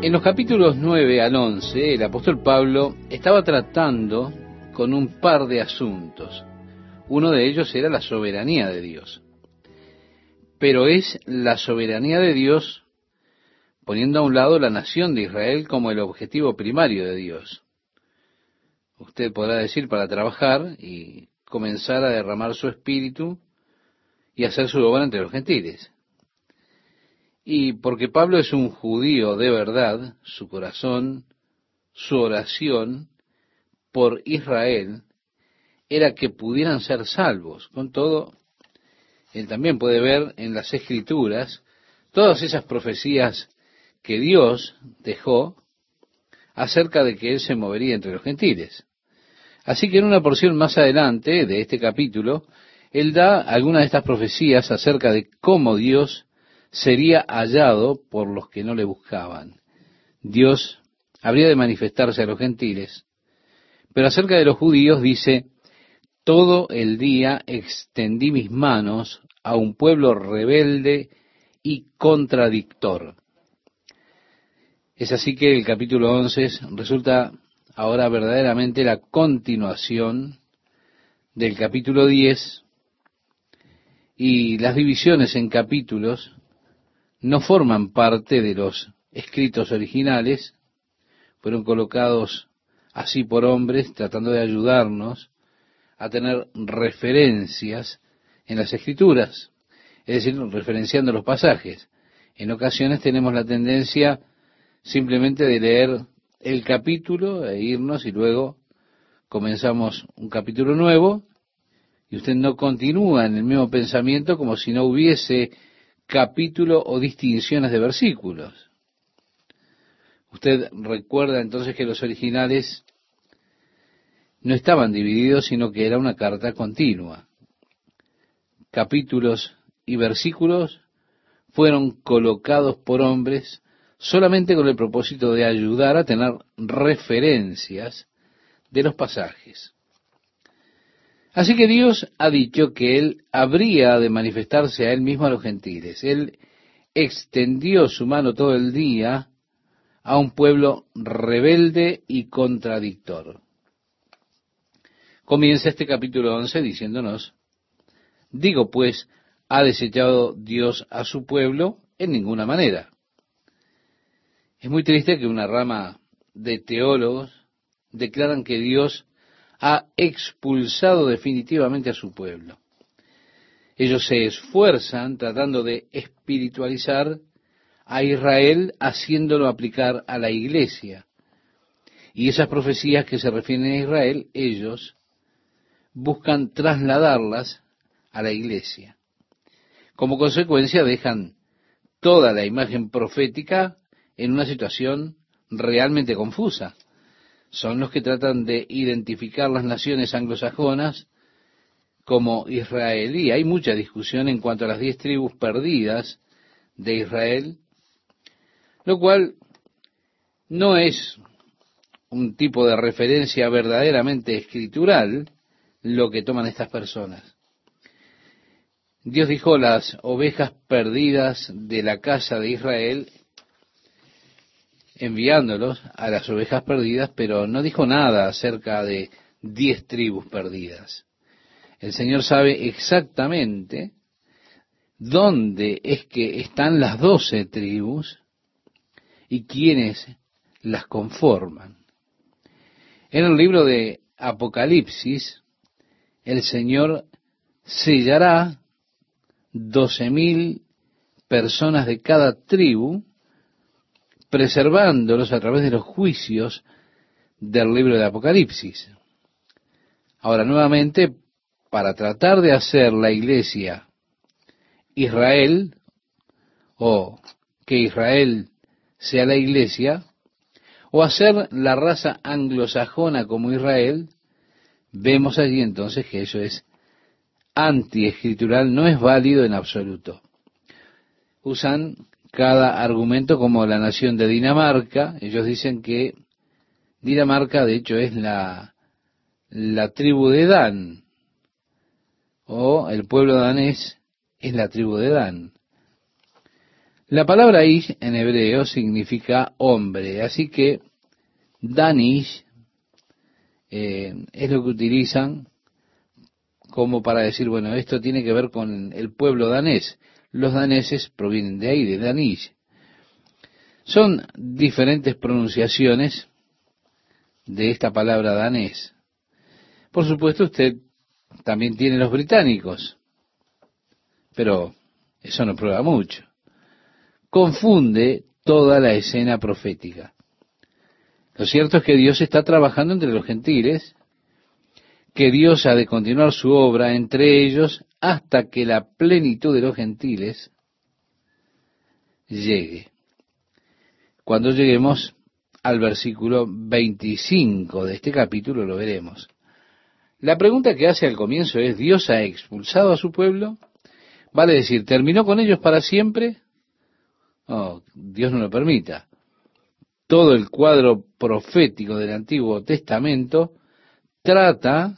En los capítulos 9 al 11, el apóstol Pablo estaba tratando con un par de asuntos. Uno de ellos era la soberanía de Dios. Pero es la soberanía de Dios poniendo a un lado la nación de Israel como el objetivo primario de Dios. Usted podrá decir para trabajar y comenzar a derramar su espíritu y hacer su obra entre los gentiles. Y porque Pablo es un judío de verdad, su corazón, su oración por Israel era que pudieran ser salvos. Con todo, él también puede ver en las escrituras todas esas profecías que Dios dejó acerca de que Él se movería entre los gentiles. Así que en una porción más adelante de este capítulo, Él da algunas de estas profecías acerca de cómo Dios sería hallado por los que no le buscaban. Dios habría de manifestarse a los gentiles, pero acerca de los judíos dice, todo el día extendí mis manos a un pueblo rebelde y contradictor. Es así que el capítulo 11 resulta ahora verdaderamente la continuación del capítulo 10 y las divisiones en capítulos no forman parte de los escritos originales, fueron colocados así por hombres tratando de ayudarnos a tener referencias en las escrituras, es decir, referenciando los pasajes. En ocasiones tenemos la tendencia simplemente de leer el capítulo e irnos y luego comenzamos un capítulo nuevo y usted no continúa en el mismo pensamiento como si no hubiese capítulo o distinciones de versículos. Usted recuerda entonces que los originales no estaban divididos, sino que era una carta continua. Capítulos y versículos fueron colocados por hombres solamente con el propósito de ayudar a tener referencias de los pasajes. Así que Dios ha dicho que Él habría de manifestarse a Él mismo a los gentiles. Él extendió su mano todo el día a un pueblo rebelde y contradictor. Comienza este capítulo 11 diciéndonos, digo pues, ¿ha desechado Dios a su pueblo? En ninguna manera. Es muy triste que una rama de teólogos declaran que Dios ha expulsado definitivamente a su pueblo. Ellos se esfuerzan tratando de espiritualizar a Israel haciéndolo aplicar a la iglesia. Y esas profecías que se refieren a Israel, ellos buscan trasladarlas a la iglesia. Como consecuencia dejan toda la imagen profética en una situación realmente confusa. Son los que tratan de identificar las naciones anglosajonas como israelí. Hay mucha discusión en cuanto a las diez tribus perdidas de Israel, lo cual no es un tipo de referencia verdaderamente escritural lo que toman estas personas. Dios dijo las ovejas perdidas de la casa de Israel enviándolos a las ovejas perdidas, pero no dijo nada acerca de diez tribus perdidas. El Señor sabe exactamente dónde es que están las doce tribus y quiénes las conforman. En el libro de Apocalipsis, el Señor sellará doce mil personas de cada tribu preservándolos a través de los juicios del libro de Apocalipsis. Ahora, nuevamente, para tratar de hacer la iglesia Israel, o que Israel sea la iglesia, o hacer la raza anglosajona como Israel, vemos allí entonces que eso es antiescritural, no es válido en absoluto. Usan cada argumento como la nación de Dinamarca. Ellos dicen que Dinamarca de hecho es la, la tribu de Dan, o el pueblo danés es la tribu de Dan. La palabra ish en hebreo significa hombre, así que Danish eh, es lo que utilizan como para decir, bueno, esto tiene que ver con el pueblo danés. Los daneses provienen de ahí, de Danish. Son diferentes pronunciaciones de esta palabra danés. Por supuesto, usted también tiene los británicos, pero eso no prueba mucho. Confunde toda la escena profética. Lo cierto es que Dios está trabajando entre los gentiles, que Dios ha de continuar su obra entre ellos hasta que la plenitud de los gentiles llegue. Cuando lleguemos al versículo 25 de este capítulo lo veremos. La pregunta que hace al comienzo es, ¿Dios ha expulsado a su pueblo? Vale decir, ¿terminó con ellos para siempre? Oh, Dios no lo permita. Todo el cuadro profético del Antiguo Testamento trata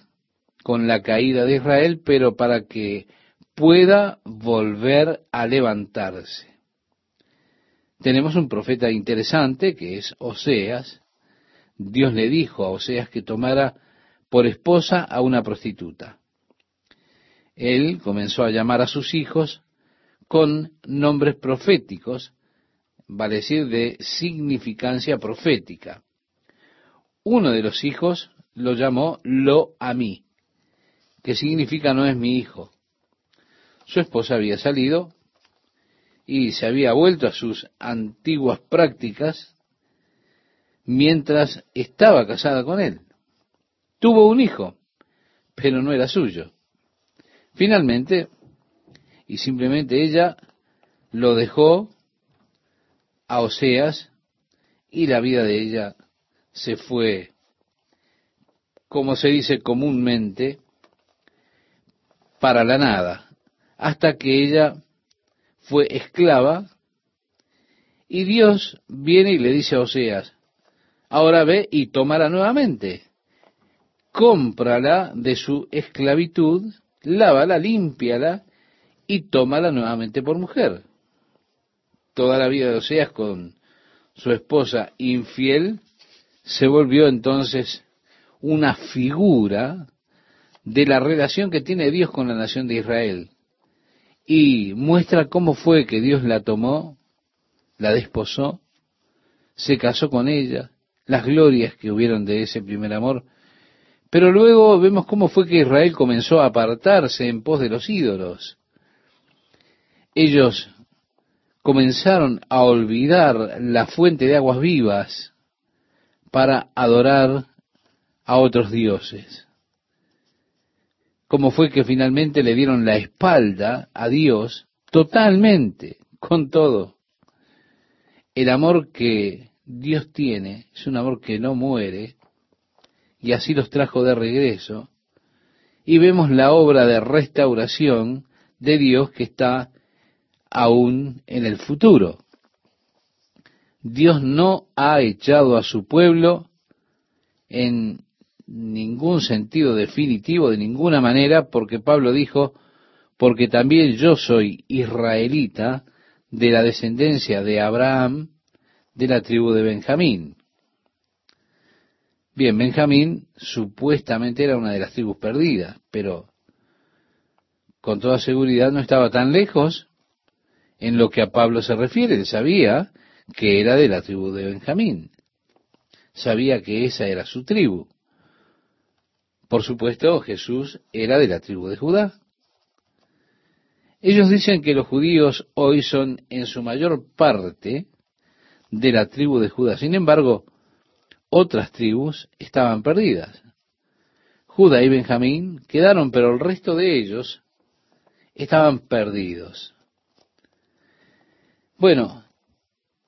con la caída de Israel, pero para que pueda volver a levantarse. Tenemos un profeta interesante que es Oseas. Dios le dijo a Oseas que tomara por esposa a una prostituta. Él comenzó a llamar a sus hijos con nombres proféticos, vale decir, de significancia profética. Uno de los hijos lo llamó Lo a mí, que significa no es mi hijo. Su esposa había salido y se había vuelto a sus antiguas prácticas mientras estaba casada con él. Tuvo un hijo, pero no era suyo. Finalmente, y simplemente ella lo dejó a Oseas y la vida de ella se fue, como se dice comúnmente, para la nada, hasta que ella fue esclava y Dios viene y le dice a Oseas, ahora ve y tómala nuevamente cómprala de su esclavitud, lávala, límpiala y tómala nuevamente por mujer. Toda la vida de Oseas con su esposa infiel se volvió entonces una figura de la relación que tiene Dios con la nación de Israel y muestra cómo fue que Dios la tomó, la desposó, se casó con ella, las glorias que hubieron de ese primer amor, pero luego vemos cómo fue que Israel comenzó a apartarse en pos de los ídolos. Ellos comenzaron a olvidar la fuente de aguas vivas para adorar a otros dioses. Cómo fue que finalmente le dieron la espalda a Dios totalmente, con todo. El amor que Dios tiene es un amor que no muere, y así los trajo de regreso. Y vemos la obra de restauración de Dios que está aún en el futuro. Dios no ha echado a su pueblo en ningún sentido definitivo, de ninguna manera, porque Pablo dijo, porque también yo soy israelita de la descendencia de Abraham, de la tribu de Benjamín. Bien, Benjamín supuestamente era una de las tribus perdidas, pero con toda seguridad no estaba tan lejos en lo que a Pablo se refiere. Él sabía que era de la tribu de Benjamín. Sabía que esa era su tribu. Por supuesto, Jesús era de la tribu de Judá. Ellos dicen que los judíos hoy son en su mayor parte de la tribu de Judá. Sin embargo, otras tribus estaban perdidas. Judá y Benjamín quedaron, pero el resto de ellos estaban perdidos. Bueno,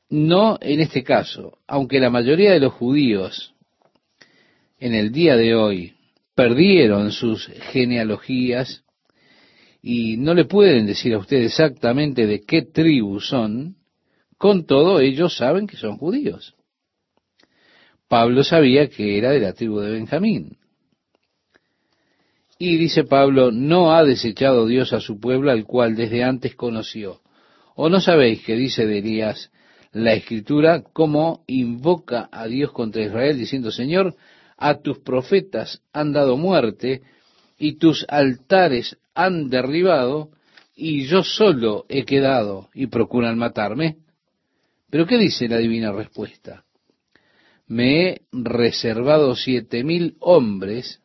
no en este caso, aunque la mayoría de los judíos en el día de hoy perdieron sus genealogías y no le pueden decir a usted exactamente de qué tribu son, con todo ellos saben que son judíos. Pablo sabía que era de la tribu de Benjamín. Y dice Pablo, no ha desechado Dios a su pueblo al cual desde antes conoció. ¿O no sabéis que dice de Elías la escritura cómo invoca a Dios contra Israel diciendo, Señor, a tus profetas han dado muerte y tus altares han derribado y yo solo he quedado y procuran matarme? Pero ¿qué dice la divina respuesta? Me he reservado siete mil hombres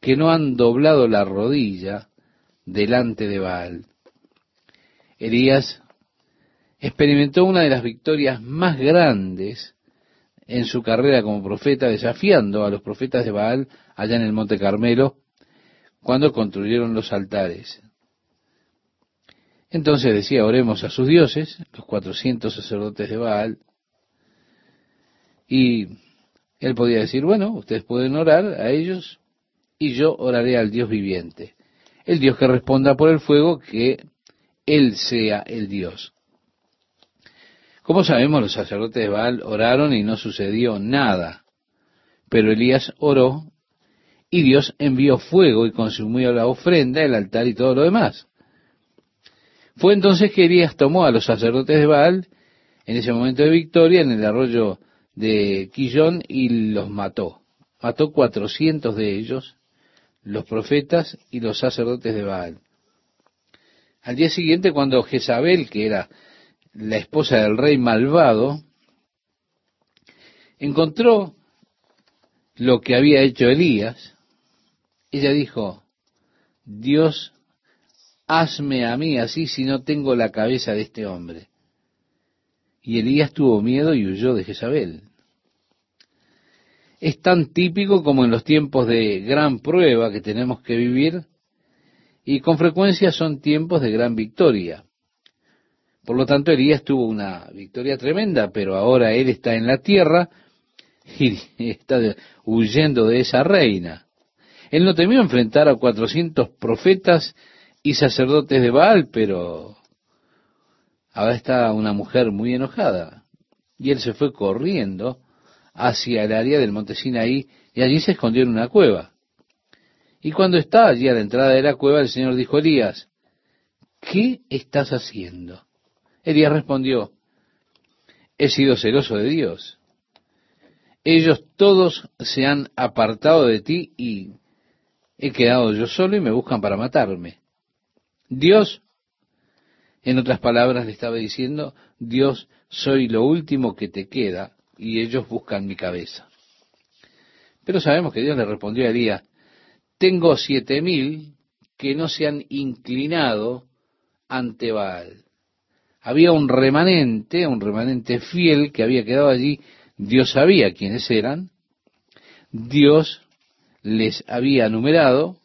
que no han doblado la rodilla delante de Baal. Elías experimentó una de las victorias más grandes en su carrera como profeta, desafiando a los profetas de Baal allá en el Monte Carmelo, cuando construyeron los altares. Entonces decía, oremos a sus dioses, los cuatrocientos sacerdotes de Baal, y él podía decir, bueno, ustedes pueden orar a ellos y yo oraré al Dios viviente. El Dios que responda por el fuego, que Él sea el Dios. Como sabemos, los sacerdotes de Baal oraron y no sucedió nada. Pero Elías oró y Dios envió fuego y consumió la ofrenda, el altar y todo lo demás. Fue entonces que Elías tomó a los sacerdotes de Baal en ese momento de victoria en el arroyo de Quillón y los mató. Mató cuatrocientos de ellos, los profetas y los sacerdotes de Baal. Al día siguiente, cuando Jezabel, que era la esposa del rey malvado, encontró lo que había hecho Elías, ella dijo, Dios, hazme a mí así si no tengo la cabeza de este hombre. Y Elías tuvo miedo y huyó de Jezabel. Es tan típico como en los tiempos de gran prueba que tenemos que vivir, y con frecuencia son tiempos de gran victoria. Por lo tanto, Elías tuvo una victoria tremenda, pero ahora él está en la tierra y está huyendo de esa reina. Él no temió enfrentar a cuatrocientos profetas y sacerdotes de Baal, pero ahora está una mujer muy enojada. Y él se fue corriendo hacia el área del monte Sinaí y allí se escondió en una cueva. Y cuando está allí a la entrada de la cueva, el Señor dijo, Elías, ¿qué estás haciendo? Elías respondió, he sido celoso de Dios. Ellos todos se han apartado de ti y he quedado yo solo y me buscan para matarme. Dios, en otras palabras, le estaba diciendo, Dios, soy lo último que te queda y ellos buscan mi cabeza. Pero sabemos que Dios le respondió a Elías, tengo siete mil que no se han inclinado ante Baal había un remanente, un remanente fiel que había quedado allí. Dios sabía quiénes eran. Dios les había numerado.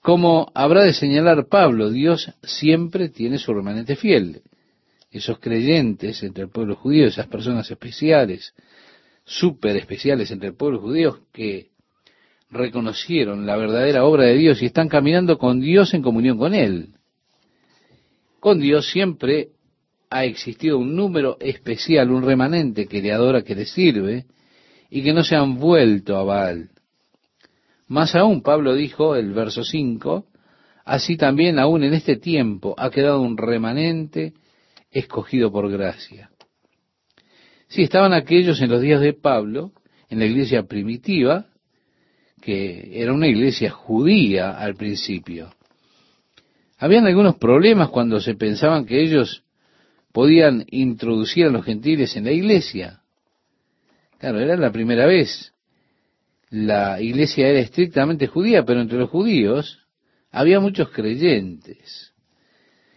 Como habrá de señalar Pablo, Dios siempre tiene su remanente fiel. Esos creyentes entre el pueblo judío, esas personas especiales, súper especiales entre el pueblo judío que reconocieron la verdadera obra de Dios y están caminando con Dios en comunión con Él. Con Dios siempre ha existido un número especial, un remanente que le adora, que le sirve, y que no se han vuelto a Baal. Más aún, Pablo dijo, el verso 5, así también aún en este tiempo ha quedado un remanente escogido por gracia. Sí, estaban aquellos en los días de Pablo, en la iglesia primitiva, que era una iglesia judía al principio. Habían algunos problemas cuando se pensaban que ellos podían introducir a los gentiles en la iglesia. Claro, era la primera vez. La iglesia era estrictamente judía, pero entre los judíos había muchos creyentes.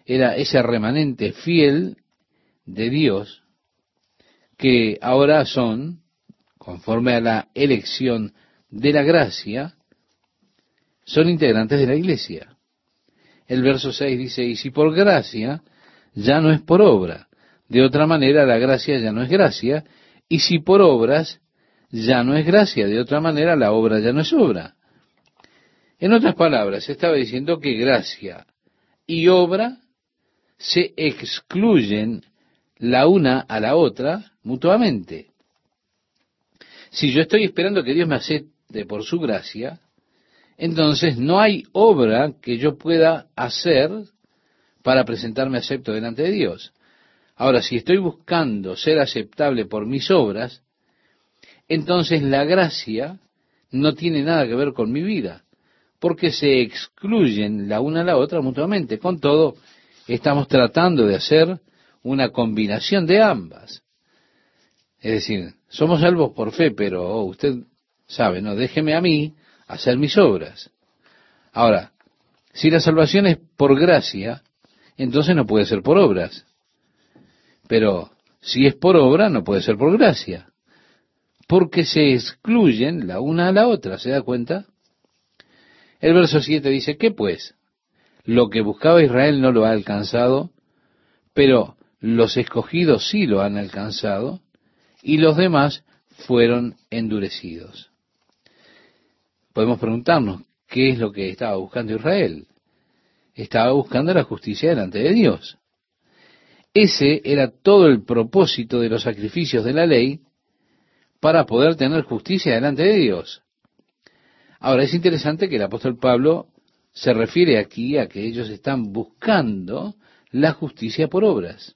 Era ese remanente fiel de Dios que ahora son, conforme a la elección de la gracia, son integrantes de la iglesia. El verso 6 dice, y si por gracia, ya no es por obra. De otra manera, la gracia ya no es gracia. Y si por obras, ya no es gracia. De otra manera, la obra ya no es obra. En otras palabras, estaba diciendo que gracia y obra se excluyen la una a la otra mutuamente. Si yo estoy esperando que Dios me acepte por su gracia, entonces no hay obra que yo pueda hacer para presentarme acepto delante de Dios. Ahora, si estoy buscando ser aceptable por mis obras, entonces la gracia no tiene nada que ver con mi vida, porque se excluyen la una a la otra mutuamente. Con todo, estamos tratando de hacer una combinación de ambas. Es decir, somos salvos por fe, pero oh, usted sabe, no, déjeme a mí hacer mis obras. Ahora, si la salvación es por gracia, entonces no puede ser por obras. Pero si es por obra, no puede ser por gracia. Porque se excluyen la una a la otra, ¿se da cuenta? El verso 7 dice, ¿qué pues? Lo que buscaba Israel no lo ha alcanzado, pero los escogidos sí lo han alcanzado, y los demás fueron endurecidos. Podemos preguntarnos, ¿qué es lo que estaba buscando Israel? Estaba buscando la justicia delante de Dios. Ese era todo el propósito de los sacrificios de la ley para poder tener justicia delante de Dios. Ahora es interesante que el apóstol Pablo se refiere aquí a que ellos están buscando la justicia por obras.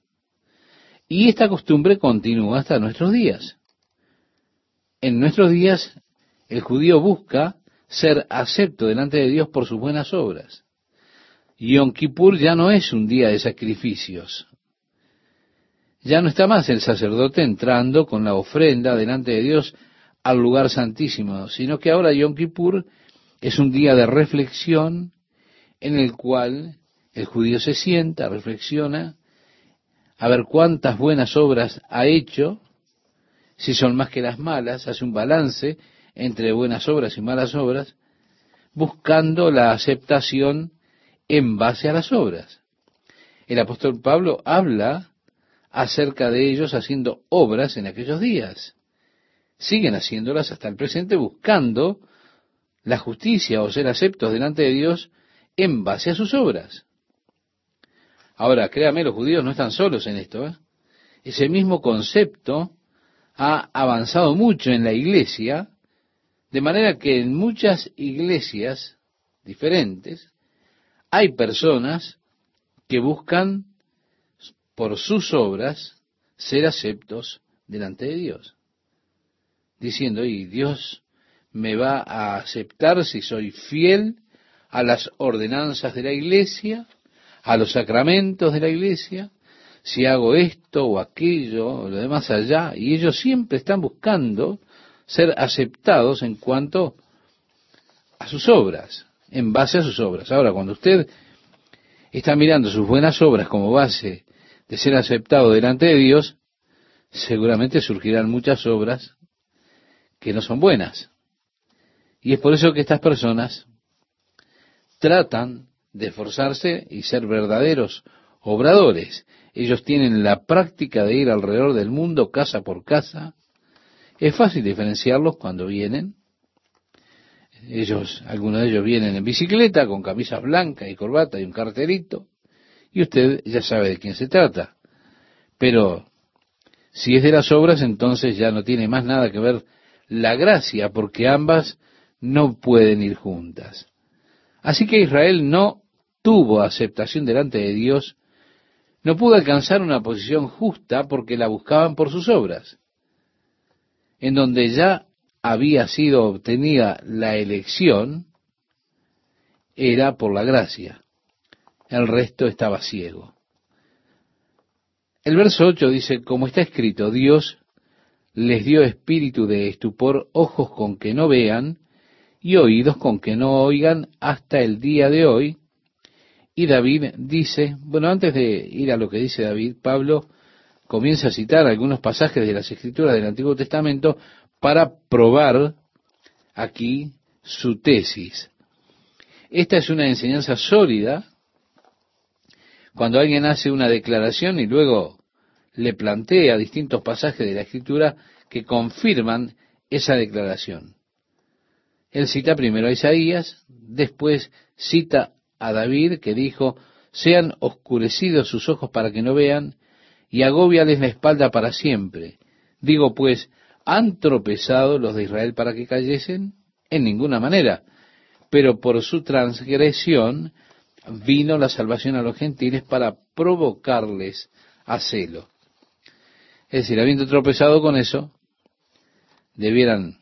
Y esta costumbre continúa hasta nuestros días. En nuestros días el judío busca ser acepto delante de Dios por sus buenas obras. Yom Kippur ya no es un día de sacrificios, ya no está más el sacerdote entrando con la ofrenda delante de Dios al lugar santísimo, sino que ahora Yom Kippur es un día de reflexión en el cual el judío se sienta, reflexiona, a ver cuántas buenas obras ha hecho, si son más que las malas, hace un balance entre buenas obras y malas obras, buscando la aceptación en base a las obras. El apóstol Pablo habla acerca de ellos haciendo obras en aquellos días. Siguen haciéndolas hasta el presente buscando la justicia o ser aceptos delante de Dios en base a sus obras. Ahora, créame, los judíos no están solos en esto. ¿eh? Ese mismo concepto ha avanzado mucho en la iglesia, de manera que en muchas iglesias diferentes hay personas que buscan por sus obras ser aceptos delante de Dios. Diciendo, y Dios me va a aceptar si soy fiel a las ordenanzas de la iglesia, a los sacramentos de la iglesia, si hago esto o aquello o lo demás allá, y ellos siempre están buscando ser aceptados en cuanto a sus obras, en base a sus obras. Ahora, cuando usted está mirando sus buenas obras como base de ser aceptado delante de Dios, seguramente surgirán muchas obras que no son buenas. Y es por eso que estas personas tratan de esforzarse y ser verdaderos obradores. Ellos tienen la práctica de ir alrededor del mundo casa por casa. Es fácil diferenciarlos cuando vienen. Ellos, algunos de ellos vienen en bicicleta con camisa blanca y corbata y un carterito. Y usted ya sabe de quién se trata. Pero si es de las obras, entonces ya no tiene más nada que ver la gracia, porque ambas no pueden ir juntas. Así que Israel no tuvo aceptación delante de Dios, no pudo alcanzar una posición justa porque la buscaban por sus obras, en donde ya había sido obtenida la elección, era por la gracia el resto estaba ciego. El verso 8 dice, como está escrito, Dios les dio espíritu de estupor, ojos con que no vean y oídos con que no oigan hasta el día de hoy. Y David dice, bueno, antes de ir a lo que dice David, Pablo comienza a citar algunos pasajes de las escrituras del Antiguo Testamento para probar aquí su tesis. Esta es una enseñanza sólida cuando alguien hace una declaración y luego le plantea distintos pasajes de la escritura que confirman esa declaración. Él cita primero a Isaías, después cita a David que dijo, sean oscurecidos sus ojos para que no vean, y agóbiales la espalda para siempre. Digo pues, ¿han tropezado los de Israel para que cayesen? En ninguna manera, pero por su transgresión vino la salvación a los gentiles para provocarles a celo. Es decir, habiendo tropezado con eso, debieran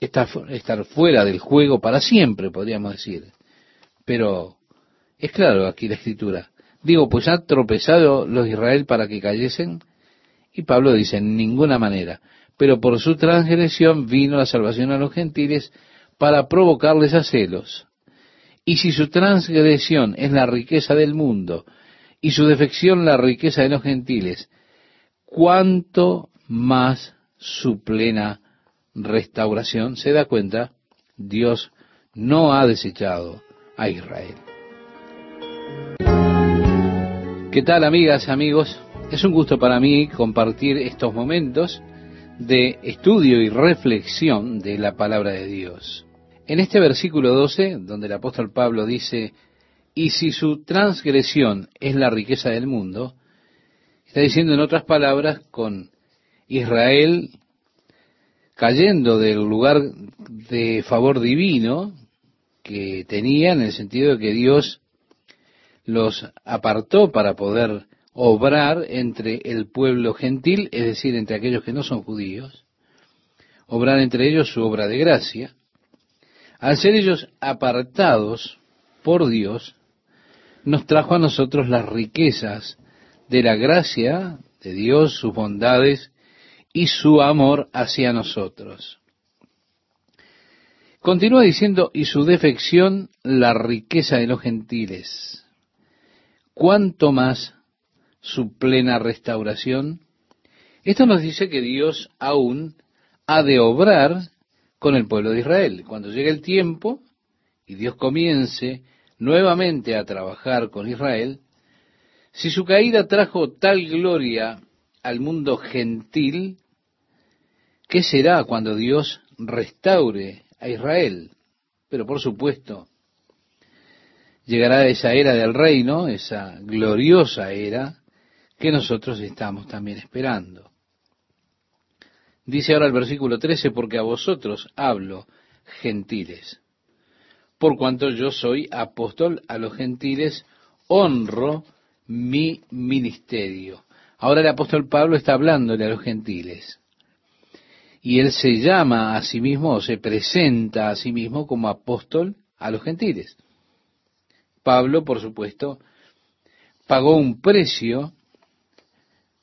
estar, estar fuera del juego para siempre, podríamos decir. Pero es claro aquí la escritura. Digo, pues han tropezado los Israel para que cayesen. Y Pablo dice, en ninguna manera. Pero por su transgresión vino la salvación a los gentiles para provocarles a celos. Y si su transgresión es la riqueza del mundo y su defección la riqueza de los gentiles, ¿cuánto más su plena restauración? Se da cuenta, Dios no ha desechado a Israel. ¿Qué tal amigas, amigos? Es un gusto para mí compartir estos momentos de estudio y reflexión de la palabra de Dios. En este versículo 12, donde el apóstol Pablo dice, y si su transgresión es la riqueza del mundo, está diciendo en otras palabras, con Israel cayendo del lugar de favor divino que tenía, en el sentido de que Dios los apartó para poder obrar entre el pueblo gentil, es decir, entre aquellos que no son judíos, obrar entre ellos su obra de gracia, al ser ellos apartados por Dios, nos trajo a nosotros las riquezas de la gracia de Dios, sus bondades y su amor hacia nosotros. Continúa diciendo, y su defección, la riqueza de los gentiles. ¿Cuánto más su plena restauración? Esto nos dice que Dios aún ha de obrar con el pueblo de Israel. Cuando llegue el tiempo y Dios comience nuevamente a trabajar con Israel, si su caída trajo tal gloria al mundo gentil, ¿qué será cuando Dios restaure a Israel? Pero por supuesto, llegará esa era del reino, esa gloriosa era que nosotros estamos también esperando. Dice ahora el versículo 13, porque a vosotros hablo, gentiles. Por cuanto yo soy apóstol a los gentiles, honro mi ministerio. Ahora el apóstol Pablo está hablándole a los gentiles. Y él se llama a sí mismo o se presenta a sí mismo como apóstol a los gentiles. Pablo, por supuesto, pagó un precio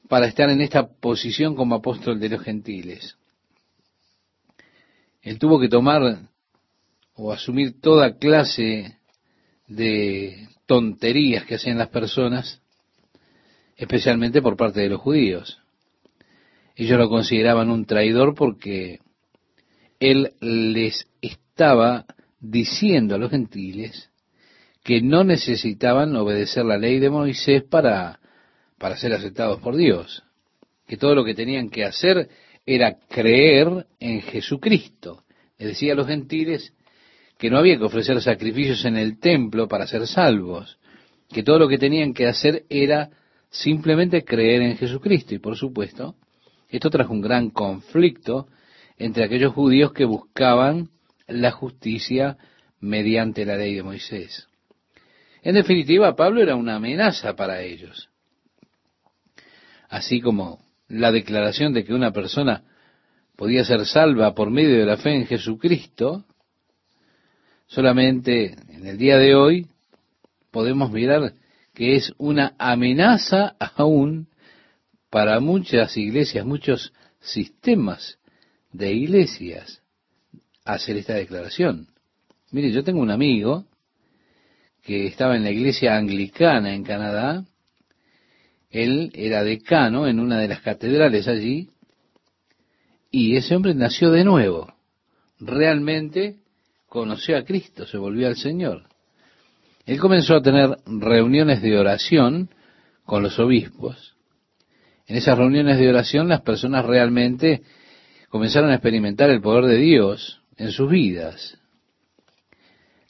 para estar en esta posición como apóstol de los gentiles. Él tuvo que tomar o asumir toda clase de tonterías que hacían las personas, especialmente por parte de los judíos. Ellos lo consideraban un traidor porque él les estaba diciendo a los gentiles que no necesitaban obedecer la ley de Moisés para para ser aceptados por Dios, que todo lo que tenían que hacer era creer en Jesucristo. Les decía a los gentiles que no había que ofrecer sacrificios en el templo para ser salvos, que todo lo que tenían que hacer era simplemente creer en Jesucristo. Y por supuesto, esto trajo un gran conflicto entre aquellos judíos que buscaban la justicia mediante la ley de Moisés. En definitiva, Pablo era una amenaza para ellos así como la declaración de que una persona podía ser salva por medio de la fe en Jesucristo, solamente en el día de hoy podemos mirar que es una amenaza aún para muchas iglesias, muchos sistemas de iglesias hacer esta declaración. Mire, yo tengo un amigo que estaba en la iglesia anglicana en Canadá él era decano en una de las catedrales allí y ese hombre nació de nuevo. Realmente conoció a Cristo, se volvió al Señor. Él comenzó a tener reuniones de oración con los obispos. En esas reuniones de oración las personas realmente comenzaron a experimentar el poder de Dios en sus vidas.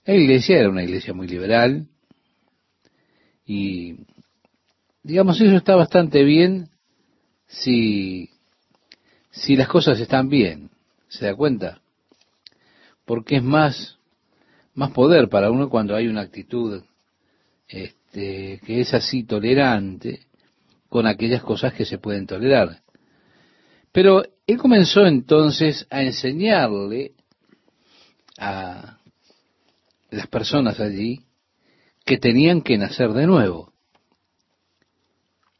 La iglesia era una iglesia muy liberal y digamos, eso está bastante bien si, si las cosas están bien, ¿se da cuenta? Porque es más, más poder para uno cuando hay una actitud este, que es así tolerante con aquellas cosas que se pueden tolerar. Pero él comenzó entonces a enseñarle a las personas allí que tenían que nacer de nuevo.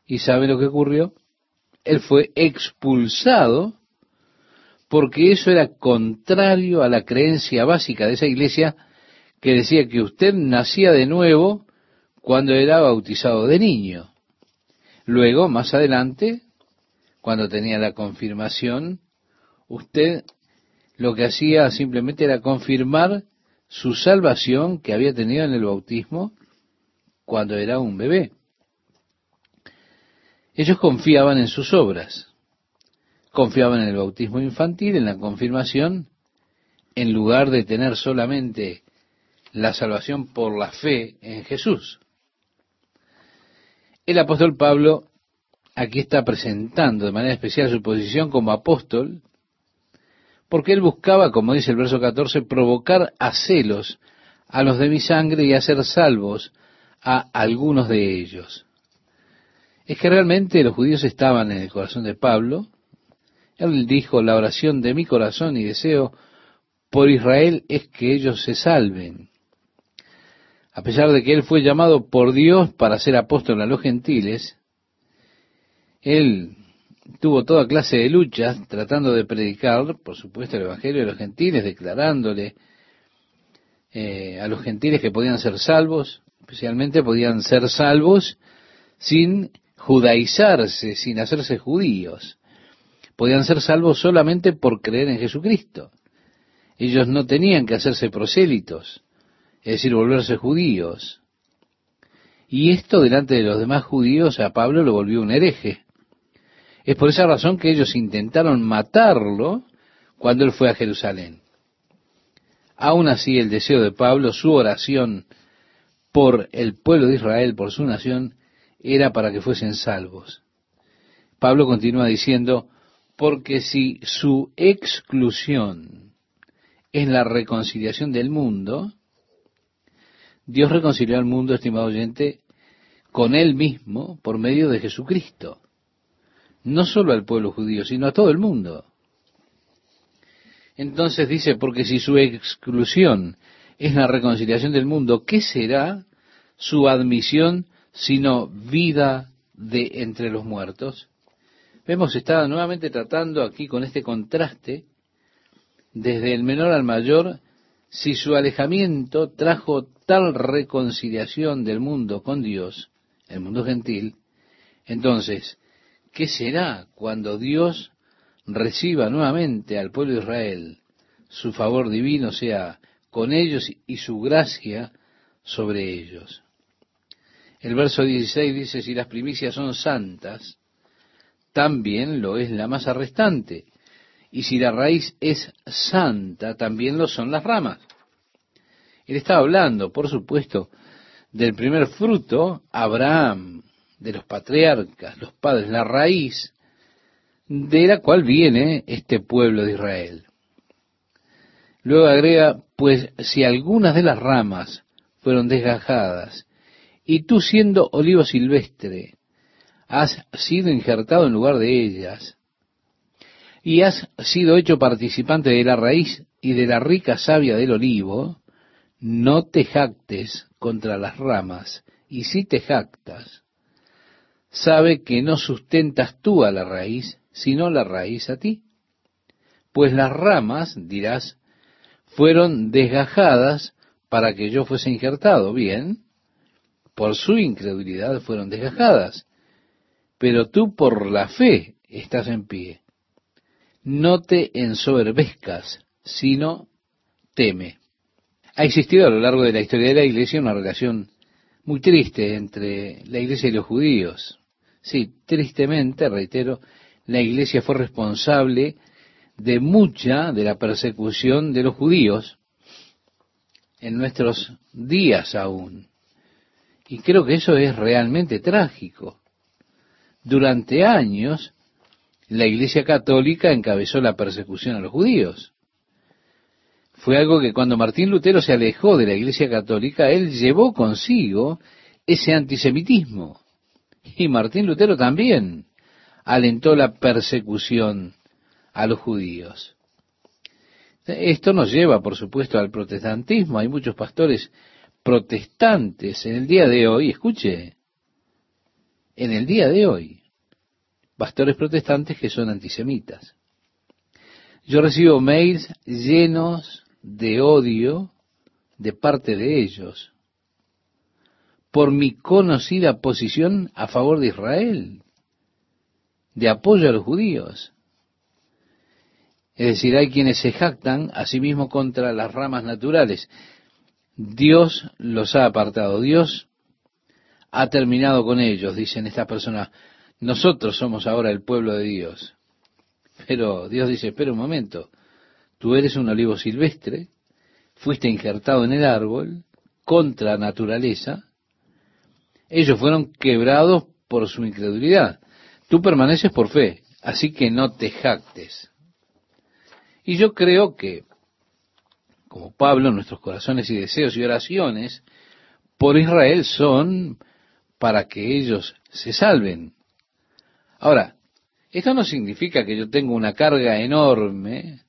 ¿Y sabe lo que ocurrió? Él fue expulsado porque eso era contrario a la creencia básica de esa iglesia que decía que usted nacía de nuevo cuando era bautizado de niño. Luego, más adelante, cuando tenía la confirmación, usted lo que hacía simplemente era confirmar su salvación que había tenido en el bautismo cuando era un bebé. Ellos confiaban en sus obras, confiaban en el bautismo infantil, en la confirmación, en lugar de tener solamente la salvación por la fe en Jesús. El apóstol Pablo aquí está presentando de manera especial su posición como apóstol, porque él buscaba, como dice el verso 14, provocar a celos a los de mi sangre y hacer salvos a algunos de ellos. Es que realmente los judíos estaban en el corazón de Pablo. Él dijo, la oración de mi corazón y deseo por Israel es que ellos se salven. A pesar de que él fue llamado por Dios para ser apóstol a los gentiles, él tuvo toda clase de luchas tratando de predicar, por supuesto, el Evangelio de los gentiles, declarándole eh, a los gentiles que podían ser salvos, especialmente podían ser salvos sin judaizarse, sin hacerse judíos. Podían ser salvos solamente por creer en Jesucristo. Ellos no tenían que hacerse prosélitos, es decir, volverse judíos. Y esto delante de los demás judíos a Pablo lo volvió un hereje. Es por esa razón que ellos intentaron matarlo cuando él fue a Jerusalén. Aún así, el deseo de Pablo, su oración por el pueblo de Israel, por su nación, era para que fuesen salvos. Pablo continúa diciendo, porque si su exclusión es la reconciliación del mundo, Dios reconcilió al mundo, estimado oyente, con él mismo por medio de Jesucristo. No solo al pueblo judío, sino a todo el mundo. Entonces dice, porque si su exclusión es la reconciliación del mundo, ¿qué será su admisión sino vida de entre los muertos? Vemos, está nuevamente tratando aquí con este contraste, desde el menor al mayor, si su alejamiento trajo tal reconciliación del mundo con Dios, el mundo gentil, entonces, ¿qué será cuando Dios reciba nuevamente al pueblo de Israel su favor divino, sea con ellos y su gracia sobre ellos. El verso 16 dice, si las primicias son santas, también lo es la masa restante. Y si la raíz es santa, también lo son las ramas. Él estaba hablando, por supuesto, del primer fruto, Abraham, de los patriarcas, los padres, la raíz de la cual viene este pueblo de Israel. Luego agrega, pues si algunas de las ramas fueron desgajadas, y tú siendo olivo silvestre, has sido injertado en lugar de ellas, y has sido hecho participante de la raíz y de la rica savia del olivo, no te jactes contra las ramas, y si te jactas, sabe que no sustentas tú a la raíz, sino la raíz a ti. Pues las ramas, dirás, fueron desgajadas para que yo fuese injertado. Bien, por su incredulidad fueron desgajadas, pero tú por la fe estás en pie. No te ensoberbezcas, sino teme. Ha existido a lo largo de la historia de la iglesia una relación muy triste entre la iglesia y los judíos. Sí, tristemente, reitero, la iglesia fue responsable de mucha de la persecución de los judíos en nuestros días aún. Y creo que eso es realmente trágico. Durante años, la Iglesia Católica encabezó la persecución a los judíos. Fue algo que cuando Martín Lutero se alejó de la Iglesia Católica, él llevó consigo ese antisemitismo. Y Martín Lutero también alentó la persecución a los judíos. Esto nos lleva, por supuesto, al protestantismo. Hay muchos pastores protestantes en el día de hoy, escuche, en el día de hoy, pastores protestantes que son antisemitas. Yo recibo mails llenos de odio de parte de ellos por mi conocida posición a favor de Israel, de apoyo a los judíos. Es decir, hay quienes se jactan a sí mismos contra las ramas naturales. Dios los ha apartado. Dios ha terminado con ellos, dicen estas personas. Nosotros somos ahora el pueblo de Dios. Pero Dios dice, espera un momento, tú eres un olivo silvestre, fuiste injertado en el árbol, contra naturaleza, ellos fueron quebrados por su incredulidad. Tú permaneces por fe, así que no te jactes. Y yo creo que, como Pablo, nuestros corazones y deseos y oraciones por Israel son para que ellos se salven. Ahora, esto no significa que yo tenga una carga enorme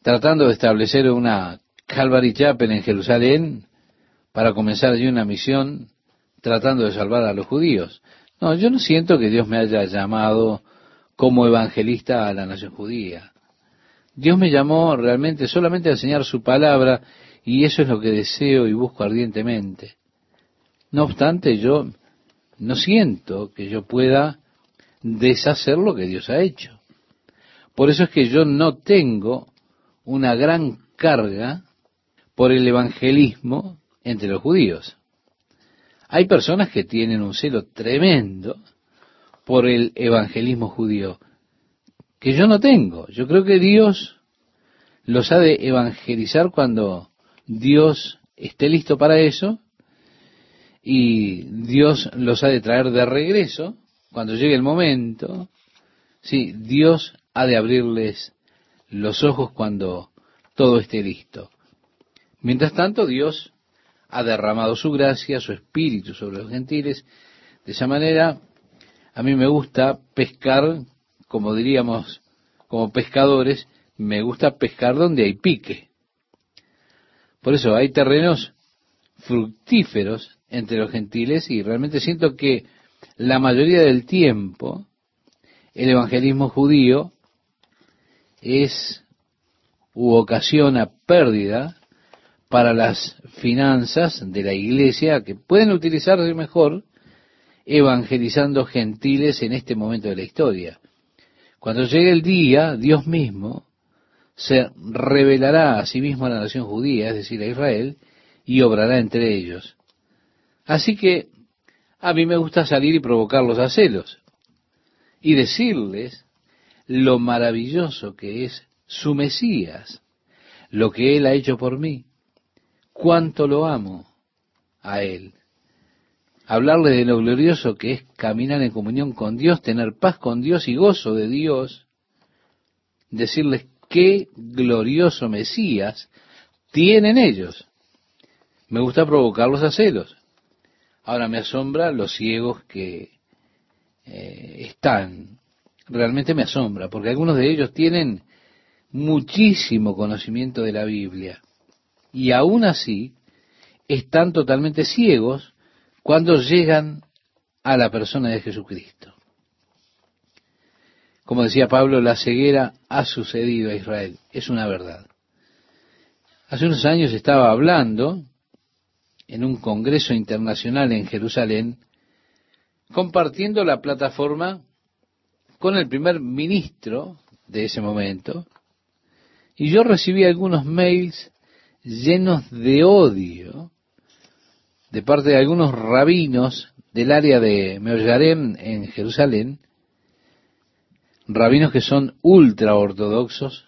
tratando de establecer una Calvary Chapel en Jerusalén para comenzar allí una misión tratando de salvar a los judíos. No, yo no siento que Dios me haya llamado como evangelista a la nación judía. Dios me llamó realmente solamente a enseñar su palabra y eso es lo que deseo y busco ardientemente. No obstante, yo no siento que yo pueda deshacer lo que Dios ha hecho. Por eso es que yo no tengo una gran carga por el evangelismo entre los judíos. Hay personas que tienen un celo tremendo por el evangelismo judío, que yo no tengo. Yo creo que Dios los ha de evangelizar cuando Dios esté listo para eso y Dios los ha de traer de regreso cuando llegue el momento, sí, Dios ha de abrirles los ojos cuando todo esté listo. Mientras tanto, Dios ha derramado su gracia, su espíritu sobre los gentiles. De esa manera, a mí me gusta pescar, como diríamos, como pescadores, me gusta pescar donde hay pique. Por eso hay terrenos fructíferos entre los gentiles y realmente siento que la mayoría del tiempo el evangelismo judío es u ocasiona pérdida para las finanzas de la iglesia que pueden utilizarse mejor evangelizando gentiles en este momento de la historia. Cuando llegue el día, Dios mismo se revelará a sí mismo a la nación judía, es decir, a Israel, y obrará entre ellos. Así que a mí me gusta salir y provocarlos a celos y decirles lo maravilloso que es su Mesías, lo que Él ha hecho por mí, cuánto lo amo a Él. Hablarle de lo glorioso que es caminar en comunión con Dios, tener paz con Dios y gozo de Dios, decirles qué glorioso Mesías tienen ellos. Me gusta provocarlos a celos. Ahora me asombra los ciegos que eh, están. Realmente me asombra, porque algunos de ellos tienen muchísimo conocimiento de la Biblia. Y aún así están totalmente ciegos cuando llegan a la persona de Jesucristo. Como decía Pablo, la ceguera ha sucedido a Israel. Es una verdad. Hace unos años estaba hablando en un congreso internacional en Jerusalén, compartiendo la plataforma con el primer ministro de ese momento, y yo recibí algunos mails llenos de odio de parte de algunos rabinos del área de Meollarem en Jerusalén, rabinos que son ultra ortodoxos,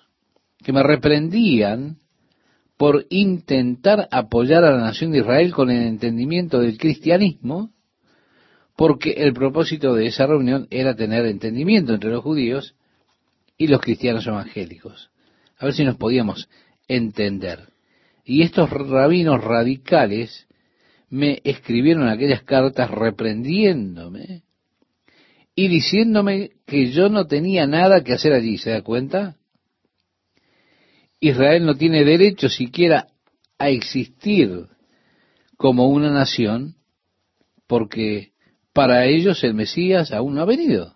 que me reprendían por intentar apoyar a la nación de Israel con el entendimiento del cristianismo, porque el propósito de esa reunión era tener entendimiento entre los judíos y los cristianos evangélicos. A ver si nos podíamos entender. Y estos rabinos radicales me escribieron aquellas cartas reprendiéndome y diciéndome que yo no tenía nada que hacer allí, ¿se da cuenta? Israel no tiene derecho siquiera a existir como una nación porque para ellos el Mesías aún no ha venido.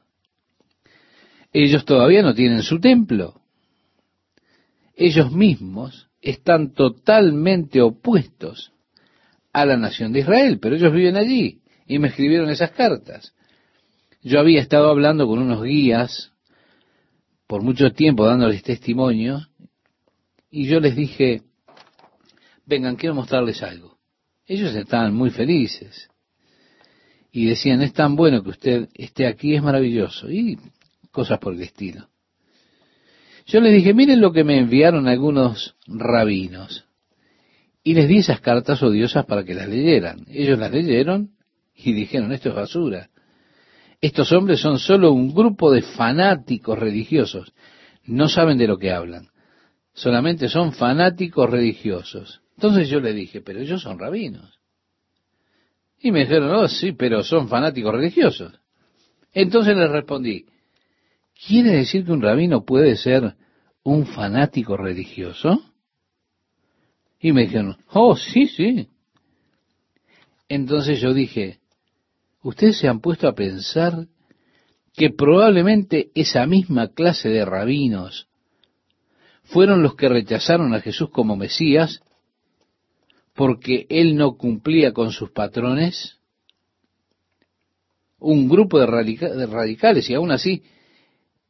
Ellos todavía no tienen su templo. Ellos mismos están totalmente opuestos a la nación de Israel, pero ellos viven allí y me escribieron esas cartas. Yo había estado hablando con unos guías por mucho tiempo dándoles testimonio y yo les dije, vengan, quiero mostrarles algo. Ellos estaban muy felices y decían, es tan bueno que usted esté aquí, es maravilloso, y cosas por el estilo. Yo les dije, miren lo que me enviaron algunos rabinos. Y les di esas cartas odiosas para que las leyeran. Ellos las leyeron y dijeron, esto es basura. Estos hombres son solo un grupo de fanáticos religiosos. No saben de lo que hablan. Solamente son fanáticos religiosos. Entonces yo le dije, pero ellos son rabinos. Y me dijeron, oh, sí, pero son fanáticos religiosos. Entonces les respondí, ¿quiere decir que un rabino puede ser un fanático religioso? Y me dijeron, oh, sí, sí. Entonces yo dije, ustedes se han puesto a pensar que probablemente esa misma clase de rabinos fueron los que rechazaron a Jesús como Mesías porque él no cumplía con sus patrones? Un grupo de, radicales y aún así,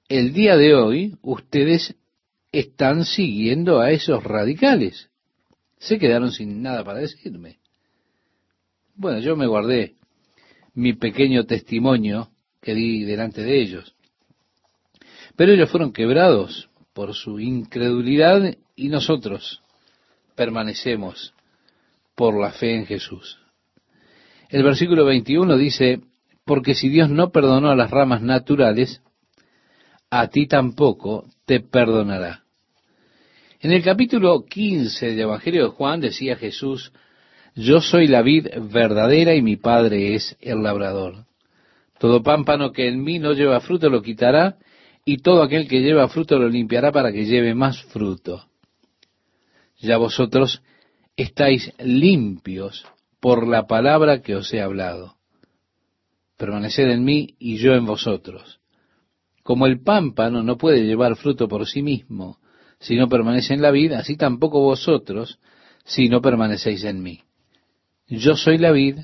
el día de hoy ustedes están siguiendo a esos radicales. Se quedaron sin nada para decirme. Bueno, yo me guardé mi pequeño testimonio que di delante de ellos. Pero ellos fueron quebrados por su incredulidad y nosotros permanecemos por la fe en Jesús. El versículo 21 dice, porque si Dios no perdonó a las ramas naturales, a ti tampoco te perdonará. En el capítulo 15 del Evangelio de Juan decía Jesús, yo soy la vid verdadera y mi Padre es el labrador. Todo pámpano que en mí no lleva fruto lo quitará, y todo aquel que lleva fruto lo limpiará para que lleve más fruto. Ya vosotros estáis limpios por la palabra que os he hablado. Permaneced en mí y yo en vosotros. Como el pámpano no puede llevar fruto por sí mismo si no permanece en la vida, así tampoco vosotros si no permanecéis en mí. Yo soy la vid,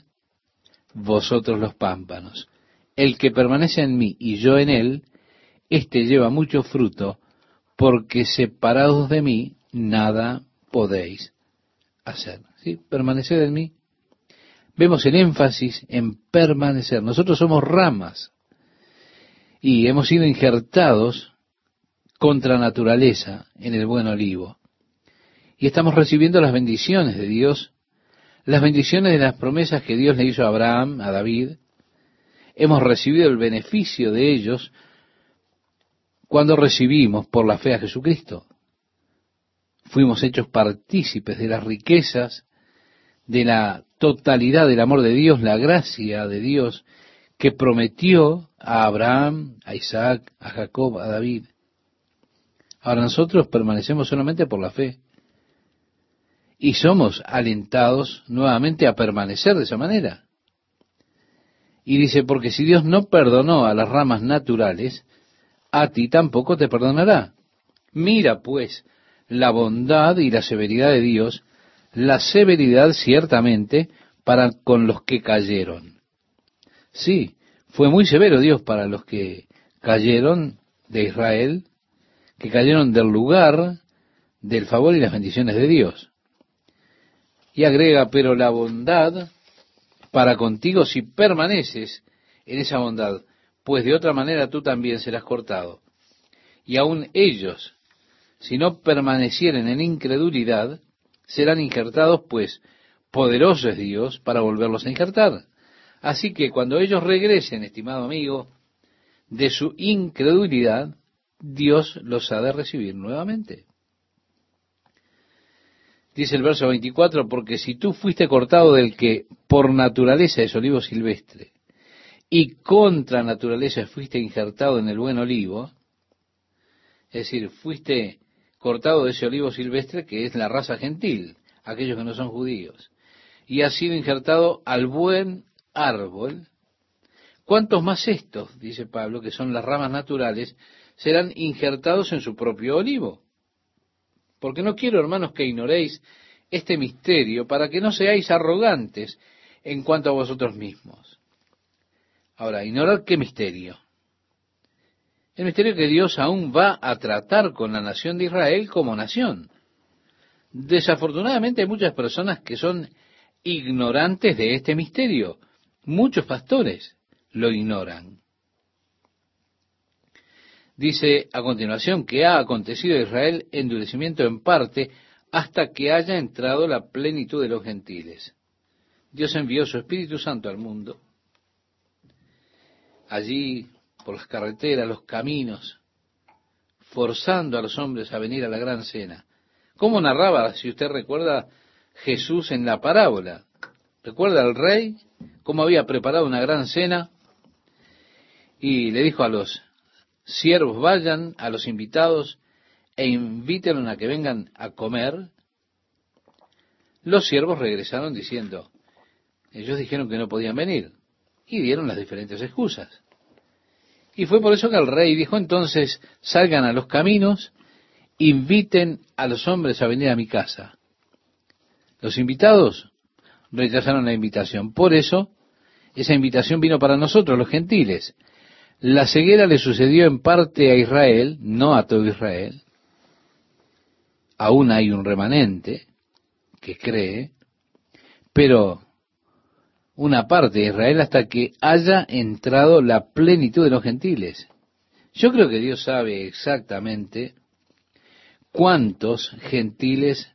vosotros los pámpanos. El que permanece en mí y yo en él, éste lleva mucho fruto, porque separados de mí nada podéis hacer. ¿sí? Permanecer en mí. Vemos el énfasis en permanecer. Nosotros somos ramas y hemos sido injertados contra naturaleza en el buen olivo. Y estamos recibiendo las bendiciones de Dios, las bendiciones de las promesas que Dios le hizo a Abraham, a David. Hemos recibido el beneficio de ellos cuando recibimos por la fe a Jesucristo fuimos hechos partícipes de las riquezas, de la totalidad del amor de Dios, la gracia de Dios que prometió a Abraham, a Isaac, a Jacob, a David. Ahora nosotros permanecemos solamente por la fe. Y somos alentados nuevamente a permanecer de esa manera. Y dice, porque si Dios no perdonó a las ramas naturales, a ti tampoco te perdonará. Mira pues la bondad y la severidad de Dios, la severidad ciertamente para con los que cayeron. Sí, fue muy severo Dios para los que cayeron de Israel, que cayeron del lugar del favor y las bendiciones de Dios. Y agrega, pero la bondad para contigo si permaneces en esa bondad, pues de otra manera tú también serás cortado. Y aun ellos si no permanecieren en incredulidad, serán injertados, pues poderoso es Dios para volverlos a injertar. Así que cuando ellos regresen, estimado amigo, de su incredulidad, Dios los ha de recibir nuevamente. Dice el verso 24, porque si tú fuiste cortado del que por naturaleza es olivo silvestre, y contra naturaleza fuiste injertado en el buen olivo, es decir, fuiste cortado de ese olivo silvestre que es la raza gentil, aquellos que no son judíos, y has sido injertado al buen árbol, ¿cuántos más estos, dice Pablo, que son las ramas naturales, serán injertados en su propio olivo? Porque no quiero, hermanos, que ignoréis este misterio para que no seáis arrogantes en cuanto a vosotros mismos. Ahora, ignorar qué misterio. El misterio que Dios aún va a tratar con la nación de Israel como nación. Desafortunadamente hay muchas personas que son ignorantes de este misterio. Muchos pastores lo ignoran. Dice a continuación que ha acontecido a Israel endurecimiento en parte hasta que haya entrado la plenitud de los gentiles. Dios envió su Espíritu Santo al mundo. Allí, por las carreteras, los caminos, forzando a los hombres a venir a la gran cena. ¿Cómo narraba, si usted recuerda, Jesús en la parábola? ¿Recuerda al rey? ¿Cómo había preparado una gran cena? Y le dijo a los siervos, vayan a los invitados e invítenlos a que vengan a comer. Los siervos regresaron diciendo, ellos dijeron que no podían venir y dieron las diferentes excusas. Y fue por eso que el rey dijo entonces, salgan a los caminos, inviten a los hombres a venir a mi casa. Los invitados rechazaron la invitación. Por eso, esa invitación vino para nosotros, los gentiles. La ceguera le sucedió en parte a Israel, no a todo Israel. Aún hay un remanente que cree, pero una parte de Israel hasta que haya entrado la plenitud de los gentiles. Yo creo que Dios sabe exactamente cuántos gentiles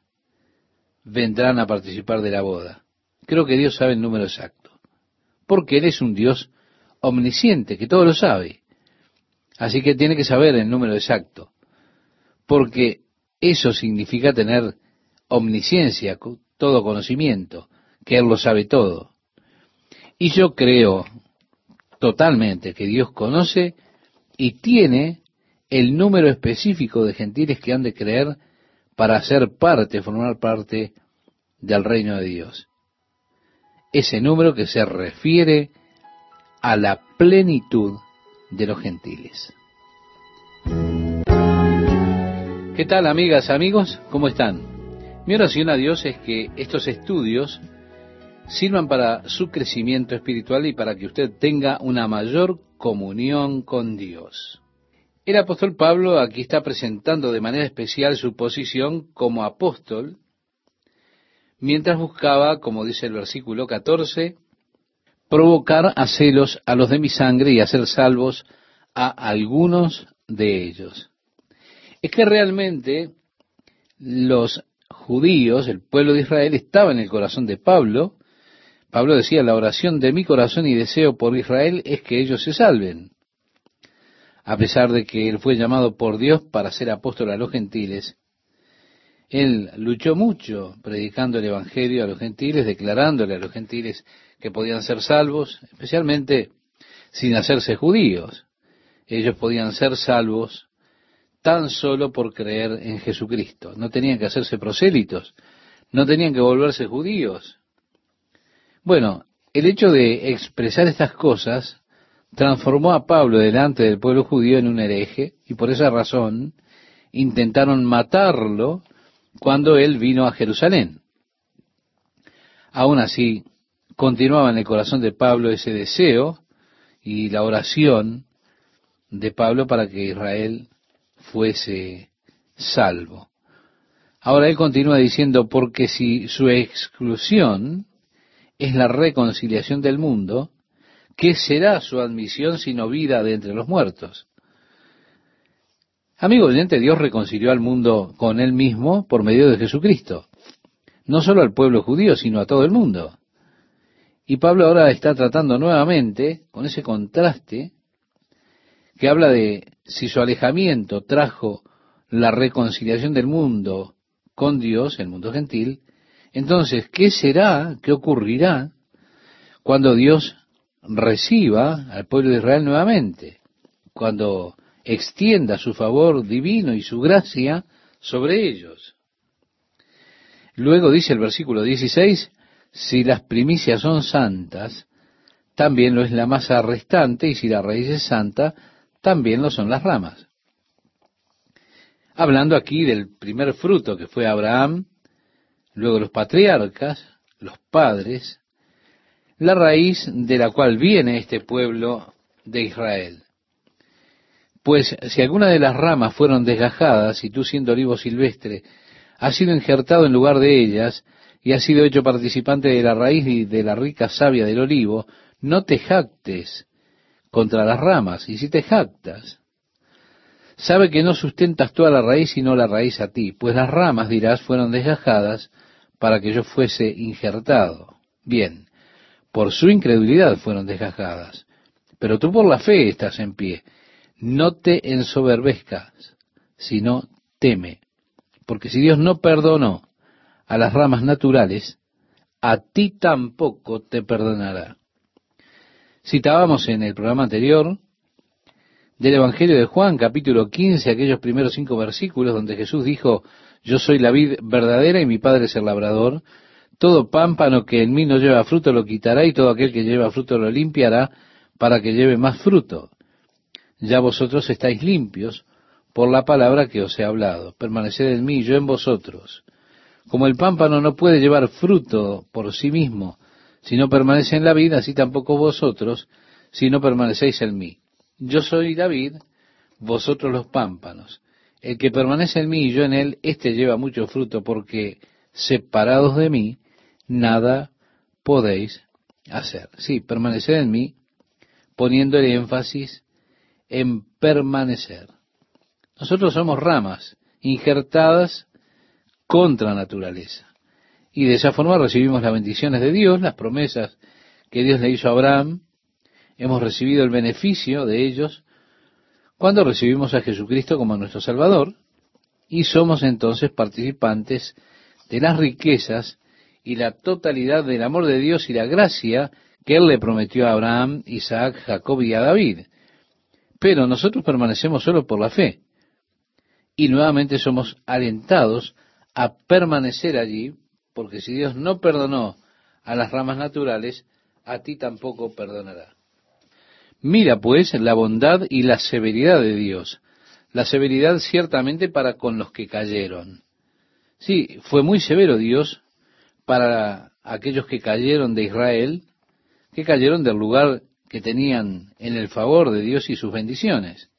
vendrán a participar de la boda. Creo que Dios sabe el número exacto, porque Él es un Dios omnisciente, que todo lo sabe. Así que tiene que saber el número exacto, porque eso significa tener omnisciencia, todo conocimiento, que Él lo sabe todo. Y yo creo totalmente que Dios conoce y tiene el número específico de gentiles que han de creer para ser parte, formar parte del reino de Dios. Ese número que se refiere a la plenitud de los gentiles. ¿Qué tal amigas, amigos? ¿Cómo están? Mi oración a Dios es que estos estudios sirvan para su crecimiento espiritual y para que usted tenga una mayor comunión con Dios. El apóstol Pablo aquí está presentando de manera especial su posición como apóstol, mientras buscaba, como dice el versículo 14, provocar a celos a los de mi sangre y hacer salvos a algunos de ellos. Es que realmente los judíos, el pueblo de Israel, estaba en el corazón de Pablo. Pablo decía, la oración de mi corazón y deseo por Israel es que ellos se salven. A pesar de que él fue llamado por Dios para ser apóstol a los gentiles, él luchó mucho predicando el Evangelio a los gentiles, declarándole a los gentiles que podían ser salvos, especialmente sin hacerse judíos. Ellos podían ser salvos tan solo por creer en Jesucristo. No tenían que hacerse prosélitos, no tenían que volverse judíos. Bueno, el hecho de expresar estas cosas transformó a Pablo delante del pueblo judío en un hereje y por esa razón intentaron matarlo cuando él vino a Jerusalén. Aún así, continuaba en el corazón de Pablo ese deseo y la oración de Pablo para que Israel fuese salvo. Ahora él continúa diciendo, porque si su exclusión es la reconciliación del mundo, ¿qué será su admisión sino vida de entre los muertos? Amigo oyente, Dios reconcilió al mundo con él mismo por medio de Jesucristo. No solo al pueblo judío, sino a todo el mundo. Y Pablo ahora está tratando nuevamente con ese contraste que habla de si su alejamiento trajo la reconciliación del mundo con Dios, el mundo gentil, entonces, ¿qué será, qué ocurrirá cuando Dios reciba al pueblo de Israel nuevamente? Cuando extienda su favor divino y su gracia sobre ellos. Luego dice el versículo 16, si las primicias son santas, también lo es la masa restante, y si la raíz es santa, también lo son las ramas. Hablando aquí del primer fruto que fue Abraham, luego los patriarcas, los padres, la raíz de la cual viene este pueblo de Israel. Pues si alguna de las ramas fueron desgajadas, y tú siendo olivo silvestre, has sido injertado en lugar de ellas, y has sido hecho participante de la raíz y de la rica savia del olivo, no te jactes contra las ramas, y si te jactas, sabe que no sustentas toda la raíz, sino la raíz a ti, pues las ramas, dirás, fueron desgajadas para que yo fuese injertado. Bien, por su incredulidad fueron desgajadas, pero tú por la fe estás en pie. No te ensoberbezcas, sino teme, porque si Dios no perdonó a las ramas naturales, a ti tampoco te perdonará. Citábamos en el programa anterior del Evangelio de Juan, capítulo 15, aquellos primeros cinco versículos donde Jesús dijo, yo soy la vid verdadera y mi Padre es el labrador. Todo pámpano que en mí no lleva fruto lo quitará y todo aquel que lleva fruto lo limpiará para que lleve más fruto. Ya vosotros estáis limpios por la palabra que os he hablado. Permaneced en mí, yo en vosotros. Como el pámpano no puede llevar fruto por sí mismo, si no permanece en la vida, así tampoco vosotros, si no permanecéis en mí. Yo soy David, vosotros los pámpanos. El que permanece en mí y yo en él, éste lleva mucho fruto, porque separados de mí, nada podéis hacer. Sí, permanecer en mí, poniendo el énfasis en permanecer. Nosotros somos ramas injertadas contra naturaleza. Y de esa forma recibimos las bendiciones de Dios, las promesas que Dios le hizo a Abraham, hemos recibido el beneficio de ellos cuando recibimos a Jesucristo como nuestro Salvador y somos entonces participantes de las riquezas y la totalidad del amor de Dios y la gracia que Él le prometió a Abraham, Isaac, Jacob y a David. Pero nosotros permanecemos solo por la fe y nuevamente somos alentados a permanecer allí, porque si Dios no perdonó a las ramas naturales, a ti tampoco perdonará. Mira pues la bondad y la severidad de Dios. La severidad ciertamente para con los que cayeron. Sí, fue muy severo Dios para aquellos que cayeron de Israel, que cayeron del lugar que tenían en el favor de Dios y sus bendiciones.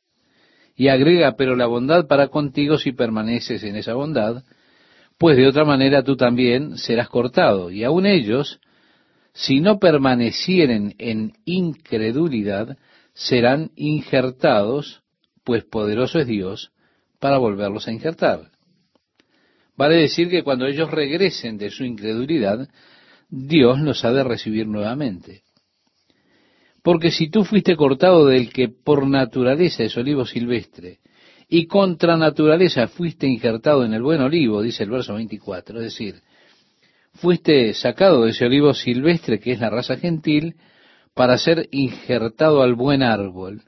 Y agrega, pero la bondad para contigo si permaneces en esa bondad, pues de otra manera tú también serás cortado. Y aun ellos, si no permanecieren en incredulidad, serán injertados, pues poderoso es Dios para volverlos a injertar. Vale decir que cuando ellos regresen de su incredulidad, Dios los ha de recibir nuevamente. Porque si tú fuiste cortado del que por naturaleza es olivo silvestre, y contra naturaleza fuiste injertado en el buen olivo, dice el verso 24, es decir, fuiste sacado de ese olivo silvestre que es la raza gentil para ser injertado al buen árbol.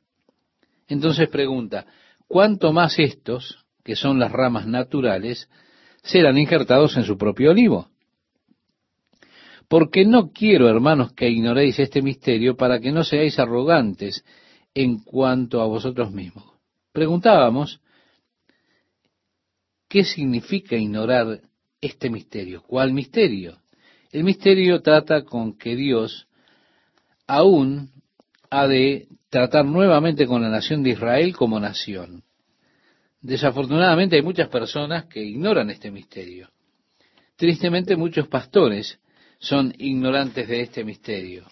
Entonces pregunta, ¿cuánto más estos, que son las ramas naturales, serán injertados en su propio olivo? Porque no quiero, hermanos, que ignoréis este misterio para que no seáis arrogantes en cuanto a vosotros mismos. Preguntábamos, ¿qué significa ignorar este misterio. ¿Cuál misterio? El misterio trata con que Dios aún ha de tratar nuevamente con la nación de Israel como nación. Desafortunadamente hay muchas personas que ignoran este misterio. Tristemente muchos pastores son ignorantes de este misterio.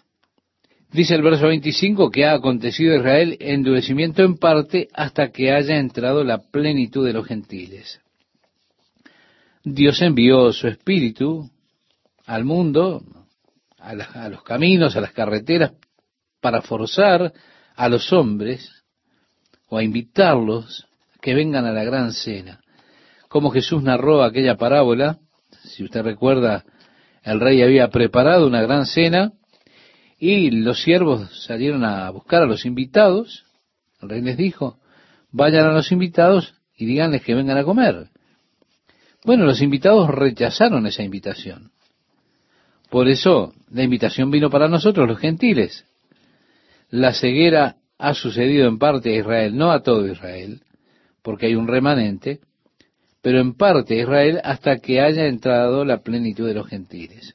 Dice el verso 25 que ha acontecido a Israel endurecimiento en parte hasta que haya entrado la plenitud de los gentiles. Dios envió su espíritu al mundo, a, los caminos, a las carreteras, para forzar a los hombres o a invitarlos a que vengan a la gran cena. cómo Jesús narró aquella parábola. Si usted recuerda, el rey había preparado una gran cena y los siervos salieron a buscar a los invitados. El rey les dijo, vayan a los invitados y díganles que vengan a comer. Bueno, los invitados rechazaron esa invitación. Por eso la invitación vino para nosotros, los gentiles. La ceguera ha sucedido en parte a Israel, no a todo Israel, porque hay un remanente, pero en parte a Israel hasta que haya entrado la plenitud de los gentiles.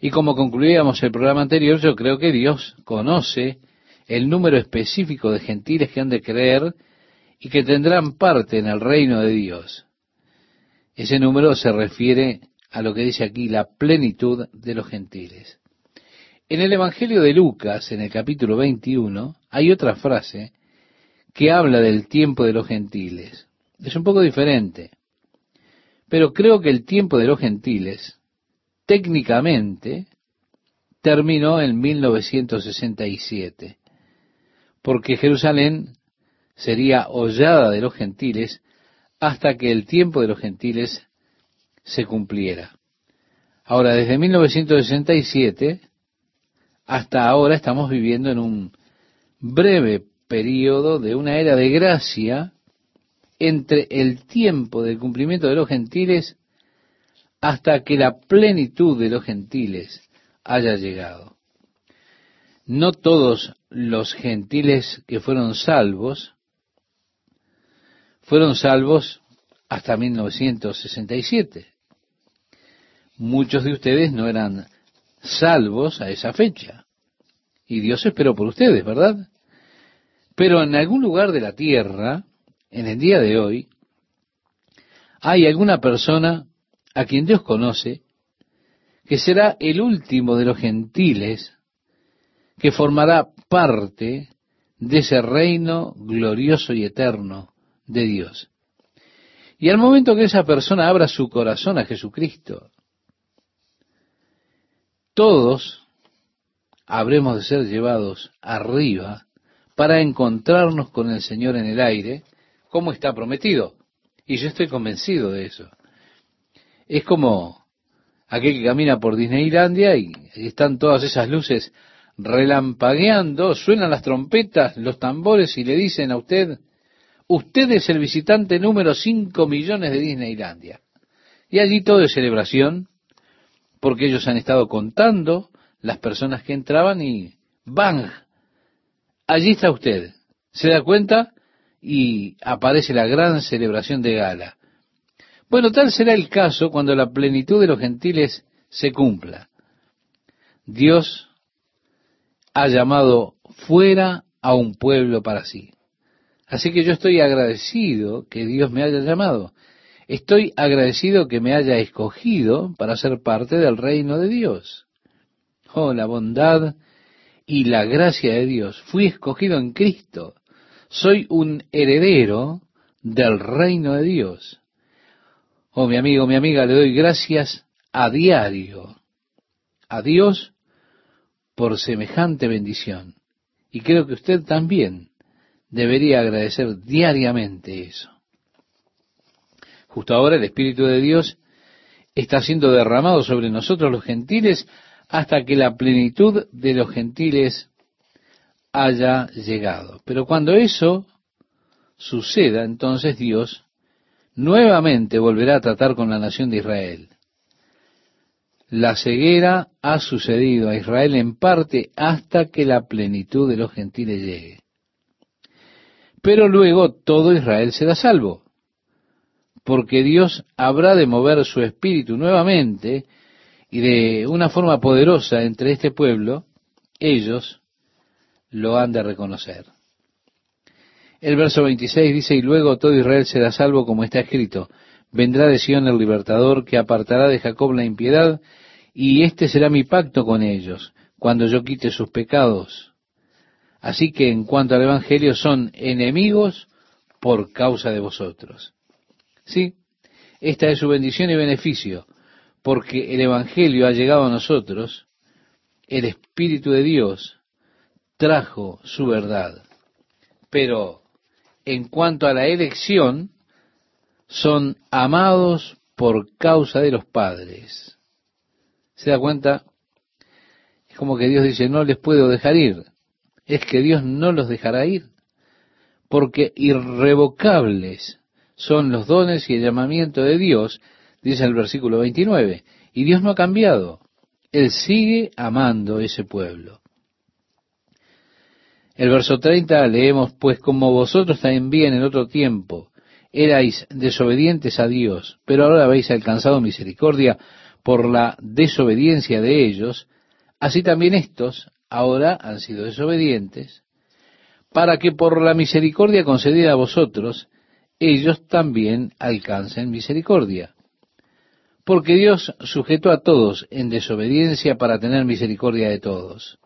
Y como concluíamos el programa anterior, yo creo que Dios conoce el número específico de gentiles que han de creer y que tendrán parte en el reino de Dios. Ese número se refiere a lo que dice aquí, la plenitud de los gentiles. En el Evangelio de Lucas, en el capítulo 21, hay otra frase que habla del tiempo de los gentiles. Es un poco diferente, pero creo que el tiempo de los gentiles, técnicamente, terminó en 1967, porque Jerusalén sería hollada de los gentiles hasta que el tiempo de los gentiles se cumpliera. Ahora, desde 1967 hasta ahora estamos viviendo en un breve periodo de una era de gracia entre el tiempo del cumplimiento de los gentiles hasta que la plenitud de los gentiles haya llegado. No todos los gentiles que fueron salvos fueron salvos hasta 1967. Muchos de ustedes no eran salvos a esa fecha. Y Dios esperó por ustedes, ¿verdad? Pero en algún lugar de la tierra, en el día de hoy, hay alguna persona a quien Dios conoce que será el último de los gentiles que formará parte de ese reino glorioso y eterno de Dios. Y al momento que esa persona abra su corazón a Jesucristo, todos habremos de ser llevados arriba para encontrarnos con el Señor en el aire, como está prometido. Y yo estoy convencido de eso. Es como aquel que camina por Disneylandia y están todas esas luces relampagueando, suenan las trompetas, los tambores y le dicen a usted, usted es el visitante número 5 millones de Disneylandia. Y allí todo es celebración, porque ellos han estado contando las personas que entraban y ¡bang! Allí está usted. Se da cuenta y aparece la gran celebración de gala. Bueno, tal será el caso cuando la plenitud de los gentiles se cumpla. Dios ha llamado fuera a un pueblo para sí. Así que yo estoy agradecido que Dios me haya llamado. Estoy agradecido que me haya escogido para ser parte del reino de Dios. Oh, la bondad y la gracia de Dios. Fui escogido en Cristo. Soy un heredero del reino de Dios. Oh, mi amigo, mi amiga, le doy gracias a diario a Dios por semejante bendición. Y creo que usted también debería agradecer diariamente eso. Justo ahora el Espíritu de Dios está siendo derramado sobre nosotros los gentiles hasta que la plenitud de los gentiles haya llegado. Pero cuando eso suceda, entonces Dios nuevamente volverá a tratar con la nación de Israel. La ceguera ha sucedido a Israel en parte hasta que la plenitud de los gentiles llegue. Pero luego todo Israel será salvo porque Dios habrá de mover su espíritu nuevamente y de una forma poderosa entre este pueblo, ellos lo han de reconocer. El verso 26 dice, y luego todo Israel será salvo como está escrito, vendrá de Sion el libertador que apartará de Jacob la impiedad, y este será mi pacto con ellos, cuando yo quite sus pecados. Así que en cuanto al Evangelio son enemigos por causa de vosotros. Sí, esta es su bendición y beneficio, porque el Evangelio ha llegado a nosotros, el Espíritu de Dios trajo su verdad. Pero en cuanto a la elección, son amados por causa de los padres. ¿Se da cuenta? Es como que Dios dice, no les puedo dejar ir. Es que Dios no los dejará ir, porque irrevocables son los dones y el llamamiento de Dios, dice el versículo 29. Y Dios no ha cambiado. Él sigue amando ese pueblo. El verso 30 leemos, pues como vosotros también en otro tiempo erais desobedientes a Dios, pero ahora habéis alcanzado misericordia por la desobediencia de ellos, así también estos ahora han sido desobedientes, para que por la misericordia concedida a vosotros, ellos también alcancen misericordia. Porque Dios sujetó a todos en desobediencia para tener misericordia de todos.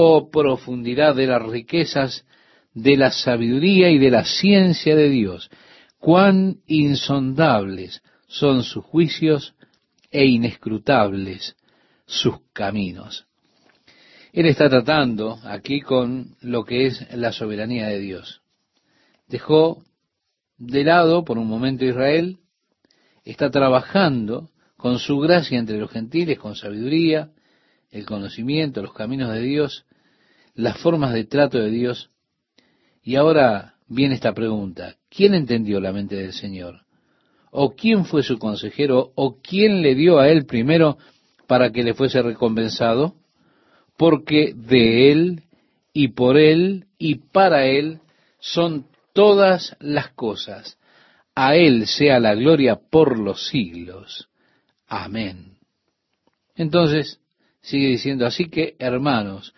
Oh profundidad de las riquezas de la sabiduría y de la ciencia de Dios, cuán insondables son sus juicios e inescrutables sus caminos. Él está tratando aquí con lo que es la soberanía de Dios. Dejó de lado por un momento Israel, está trabajando con su gracia entre los gentiles, con sabiduría, el conocimiento, los caminos de Dios, las formas de trato de Dios. Y ahora viene esta pregunta, ¿quién entendió la mente del Señor? ¿O quién fue su consejero? ¿O quién le dio a él primero para que le fuese recompensado? Porque de él y por él y para él son todas las cosas. A él sea la gloria por los siglos. Amén. Entonces, sigue diciendo, así que, hermanos,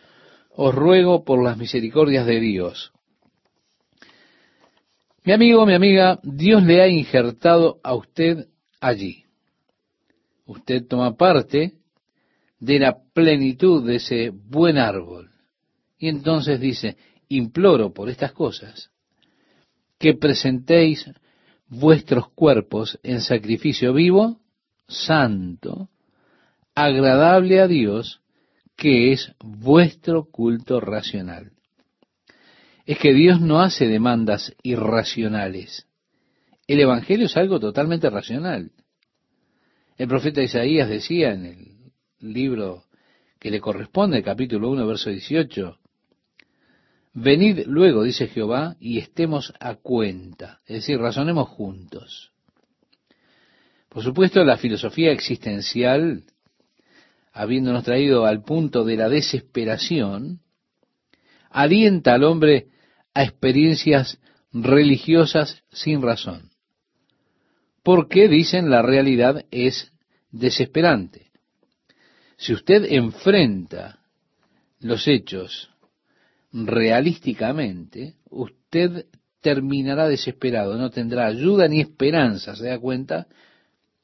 os ruego por las misericordias de Dios. Mi amigo, mi amiga, Dios le ha injertado a usted allí. Usted toma parte de la plenitud de ese buen árbol. Y entonces dice, imploro por estas cosas, que presentéis vuestros cuerpos en sacrificio vivo, santo, agradable a Dios, que es vuestro culto racional. Es que Dios no hace demandas irracionales. El Evangelio es algo totalmente racional. El profeta Isaías decía en el libro que le corresponde, capítulo 1, verso 18, Venid luego, dice Jehová, y estemos a cuenta, es decir, razonemos juntos. Por supuesto, la filosofía existencial habiéndonos traído al punto de la desesperación, alienta al hombre a experiencias religiosas sin razón. Porque, dicen, la realidad es desesperante. Si usted enfrenta los hechos realísticamente, usted terminará desesperado, no tendrá ayuda ni esperanza, ¿se da cuenta?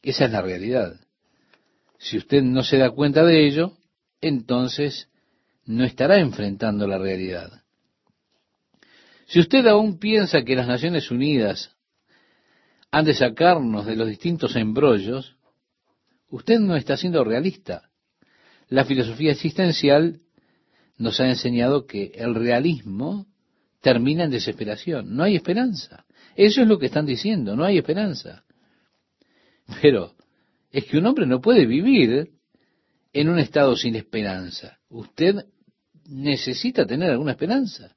Esa es la realidad. Si usted no se da cuenta de ello, entonces no estará enfrentando la realidad. Si usted aún piensa que las Naciones Unidas han de sacarnos de los distintos embrollos, usted no está siendo realista. La filosofía existencial nos ha enseñado que el realismo termina en desesperación. No hay esperanza. Eso es lo que están diciendo, no hay esperanza. Pero es que un hombre no puede vivir en un estado sin esperanza. Usted necesita tener alguna esperanza.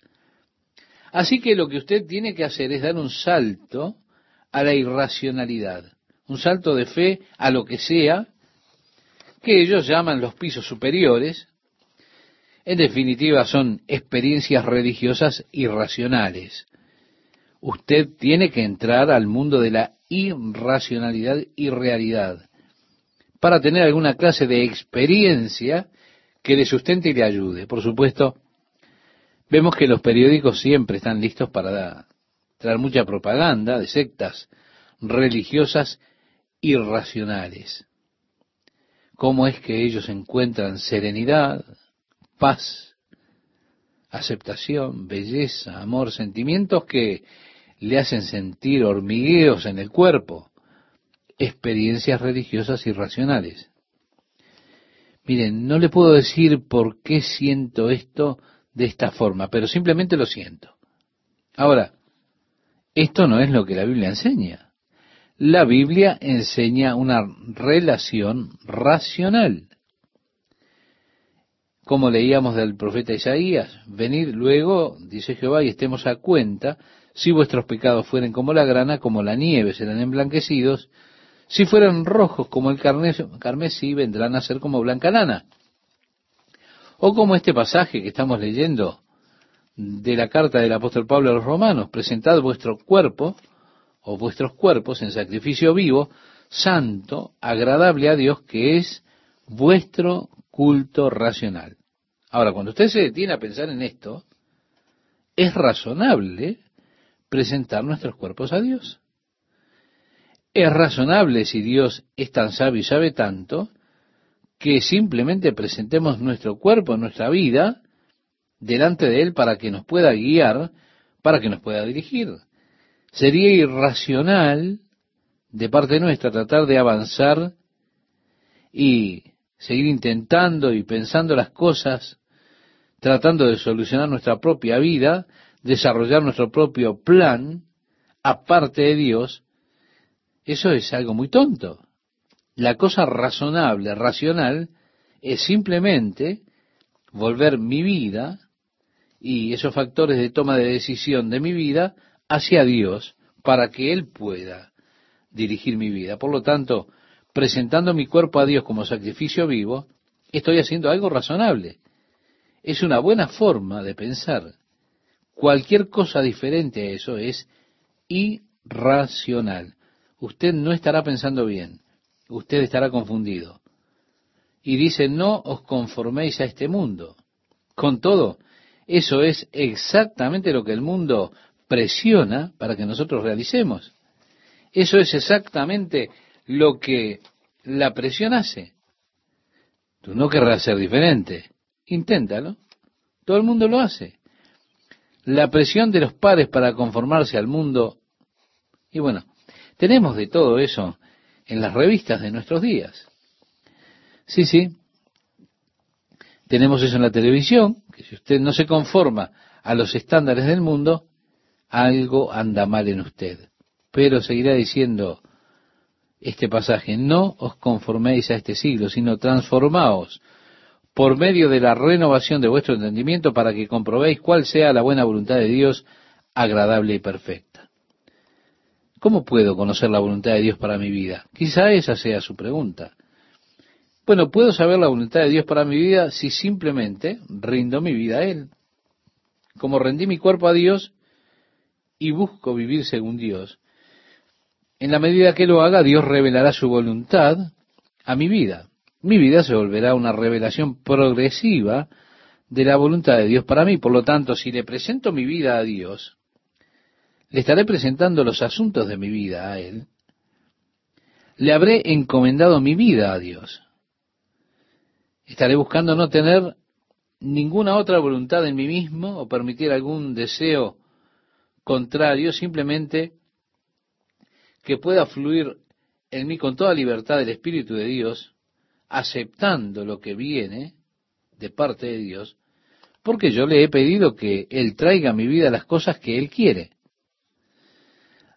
Así que lo que usted tiene que hacer es dar un salto a la irracionalidad, un salto de fe a lo que sea, que ellos llaman los pisos superiores. En definitiva, son experiencias religiosas irracionales. Usted tiene que entrar al mundo de la irracionalidad y realidad para tener alguna clase de experiencia que le sustente y le ayude. Por supuesto, vemos que los periódicos siempre están listos para traer mucha propaganda de sectas religiosas irracionales. ¿Cómo es que ellos encuentran serenidad, paz, aceptación, belleza, amor, sentimientos que le hacen sentir hormigueos en el cuerpo? Experiencias religiosas irracionales. Miren, no le puedo decir por qué siento esto de esta forma, pero simplemente lo siento. Ahora, esto no es lo que la Biblia enseña. la Biblia enseña una relación racional. Como leíamos del profeta Isaías, venid luego, dice Jehová, y estemos a cuenta, si vuestros pecados fueren como la grana, como la nieve serán emblanquecidos, si fueran rojos como el carmesí, vendrán a ser como blanca lana. O como este pasaje que estamos leyendo de la carta del apóstol Pablo a los romanos, presentad vuestro cuerpo o vuestros cuerpos en sacrificio vivo, santo, agradable a Dios, que es vuestro culto racional. Ahora, cuando usted se detiene a pensar en esto, es razonable presentar nuestros cuerpos a Dios. Es razonable si Dios es tan sabio y sabe tanto, que simplemente presentemos nuestro cuerpo, nuestra vida, delante de Él para que nos pueda guiar, para que nos pueda dirigir. Sería irracional de parte nuestra tratar de avanzar y seguir intentando y pensando las cosas, tratando de solucionar nuestra propia vida, desarrollar nuestro propio plan, aparte de Dios, eso es algo muy tonto. La cosa razonable, racional, es simplemente volver mi vida y esos factores de toma de decisión de mi vida hacia Dios para que Él pueda dirigir mi vida. Por lo tanto, presentando mi cuerpo a Dios como sacrificio vivo, estoy haciendo algo razonable. Es una buena forma de pensar. Cualquier cosa diferente a eso es irracional. Usted no estará pensando bien. Usted estará confundido. Y dice, no os conforméis a este mundo. Con todo, eso es exactamente lo que el mundo presiona para que nosotros realicemos. Eso es exactamente lo que la presión hace. Tú no querrás ser diferente. Inténtalo. Todo el mundo lo hace. La presión de los padres para conformarse al mundo. Y bueno, tenemos de todo eso en las revistas de nuestros días. Sí, sí. Tenemos eso en la televisión, que si usted no se conforma a los estándares del mundo, algo anda mal en usted. Pero seguirá diciendo este pasaje, no os conforméis a este siglo, sino transformaos por medio de la renovación de vuestro entendimiento para que comprobéis cuál sea la buena voluntad de Dios, agradable y perfecta. ¿Cómo puedo conocer la voluntad de Dios para mi vida? Quizá esa sea su pregunta. Bueno, puedo saber la voluntad de Dios para mi vida si simplemente rindo mi vida a Él. Como rendí mi cuerpo a Dios y busco vivir según Dios, en la medida que lo haga, Dios revelará su voluntad a mi vida. Mi vida se volverá una revelación progresiva de la voluntad de Dios para mí. Por lo tanto, si le presento mi vida a Dios, le estaré presentando los asuntos de mi vida a Él. Le habré encomendado mi vida a Dios. Estaré buscando no tener ninguna otra voluntad en mí mismo o permitir algún deseo contrario, simplemente que pueda fluir en mí con toda libertad el Espíritu de Dios, aceptando lo que viene de parte de Dios, porque yo le he pedido que Él traiga a mi vida las cosas que Él quiere.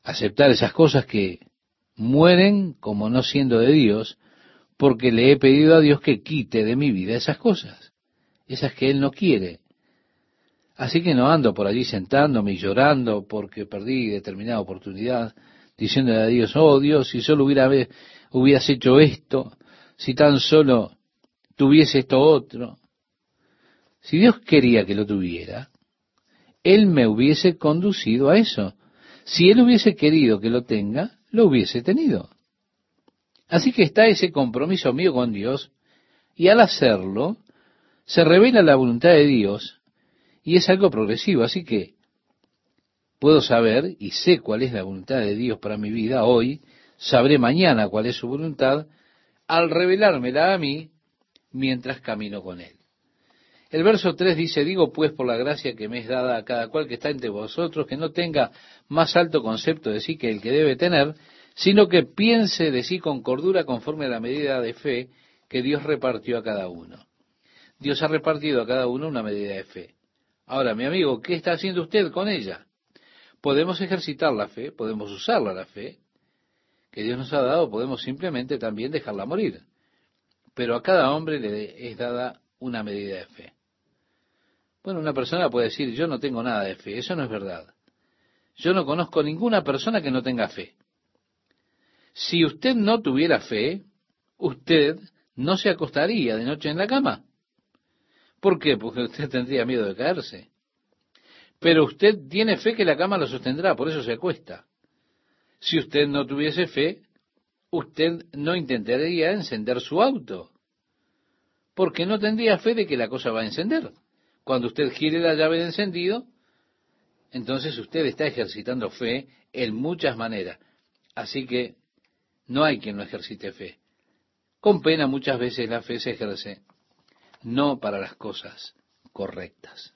Aceptar esas cosas que mueren como no siendo de Dios, porque le he pedido a Dios que quite de mi vida esas cosas, esas que Él no quiere. Así que no ando por allí sentándome y llorando porque perdí determinada oportunidad, diciéndole a Dios, oh Dios, si solo hubiera, hubieras hecho esto, si tan solo tuviese esto otro. Si Dios quería que lo tuviera, Él me hubiese conducido a eso. Si Él hubiese querido que lo tenga, lo hubiese tenido. Así que está ese compromiso mío con Dios y al hacerlo se revela la voluntad de Dios y es algo progresivo. Así que puedo saber y sé cuál es la voluntad de Dios para mi vida hoy, sabré mañana cuál es su voluntad al revelármela a mí mientras camino con Él. El verso 3 dice, digo pues por la gracia que me es dada a cada cual que está entre vosotros, que no tenga más alto concepto de sí que el que debe tener, sino que piense de sí con cordura conforme a la medida de fe que Dios repartió a cada uno. Dios ha repartido a cada uno una medida de fe. Ahora, mi amigo, ¿qué está haciendo usted con ella? Podemos ejercitar la fe, podemos usarla la fe. que Dios nos ha dado, podemos simplemente también dejarla morir. Pero a cada hombre le es dada una medida de fe. Bueno, una persona puede decir, yo no tengo nada de fe. Eso no es verdad. Yo no conozco ninguna persona que no tenga fe. Si usted no tuviera fe, usted no se acostaría de noche en la cama. ¿Por qué? Porque usted tendría miedo de caerse. Pero usted tiene fe que la cama lo sostendrá, por eso se acuesta. Si usted no tuviese fe, usted no intentaría encender su auto, porque no tendría fe de que la cosa va a encender. Cuando usted gire la llave de encendido, entonces usted está ejercitando fe en muchas maneras. Así que no hay quien no ejercite fe. Con pena muchas veces la fe se ejerce no para las cosas correctas.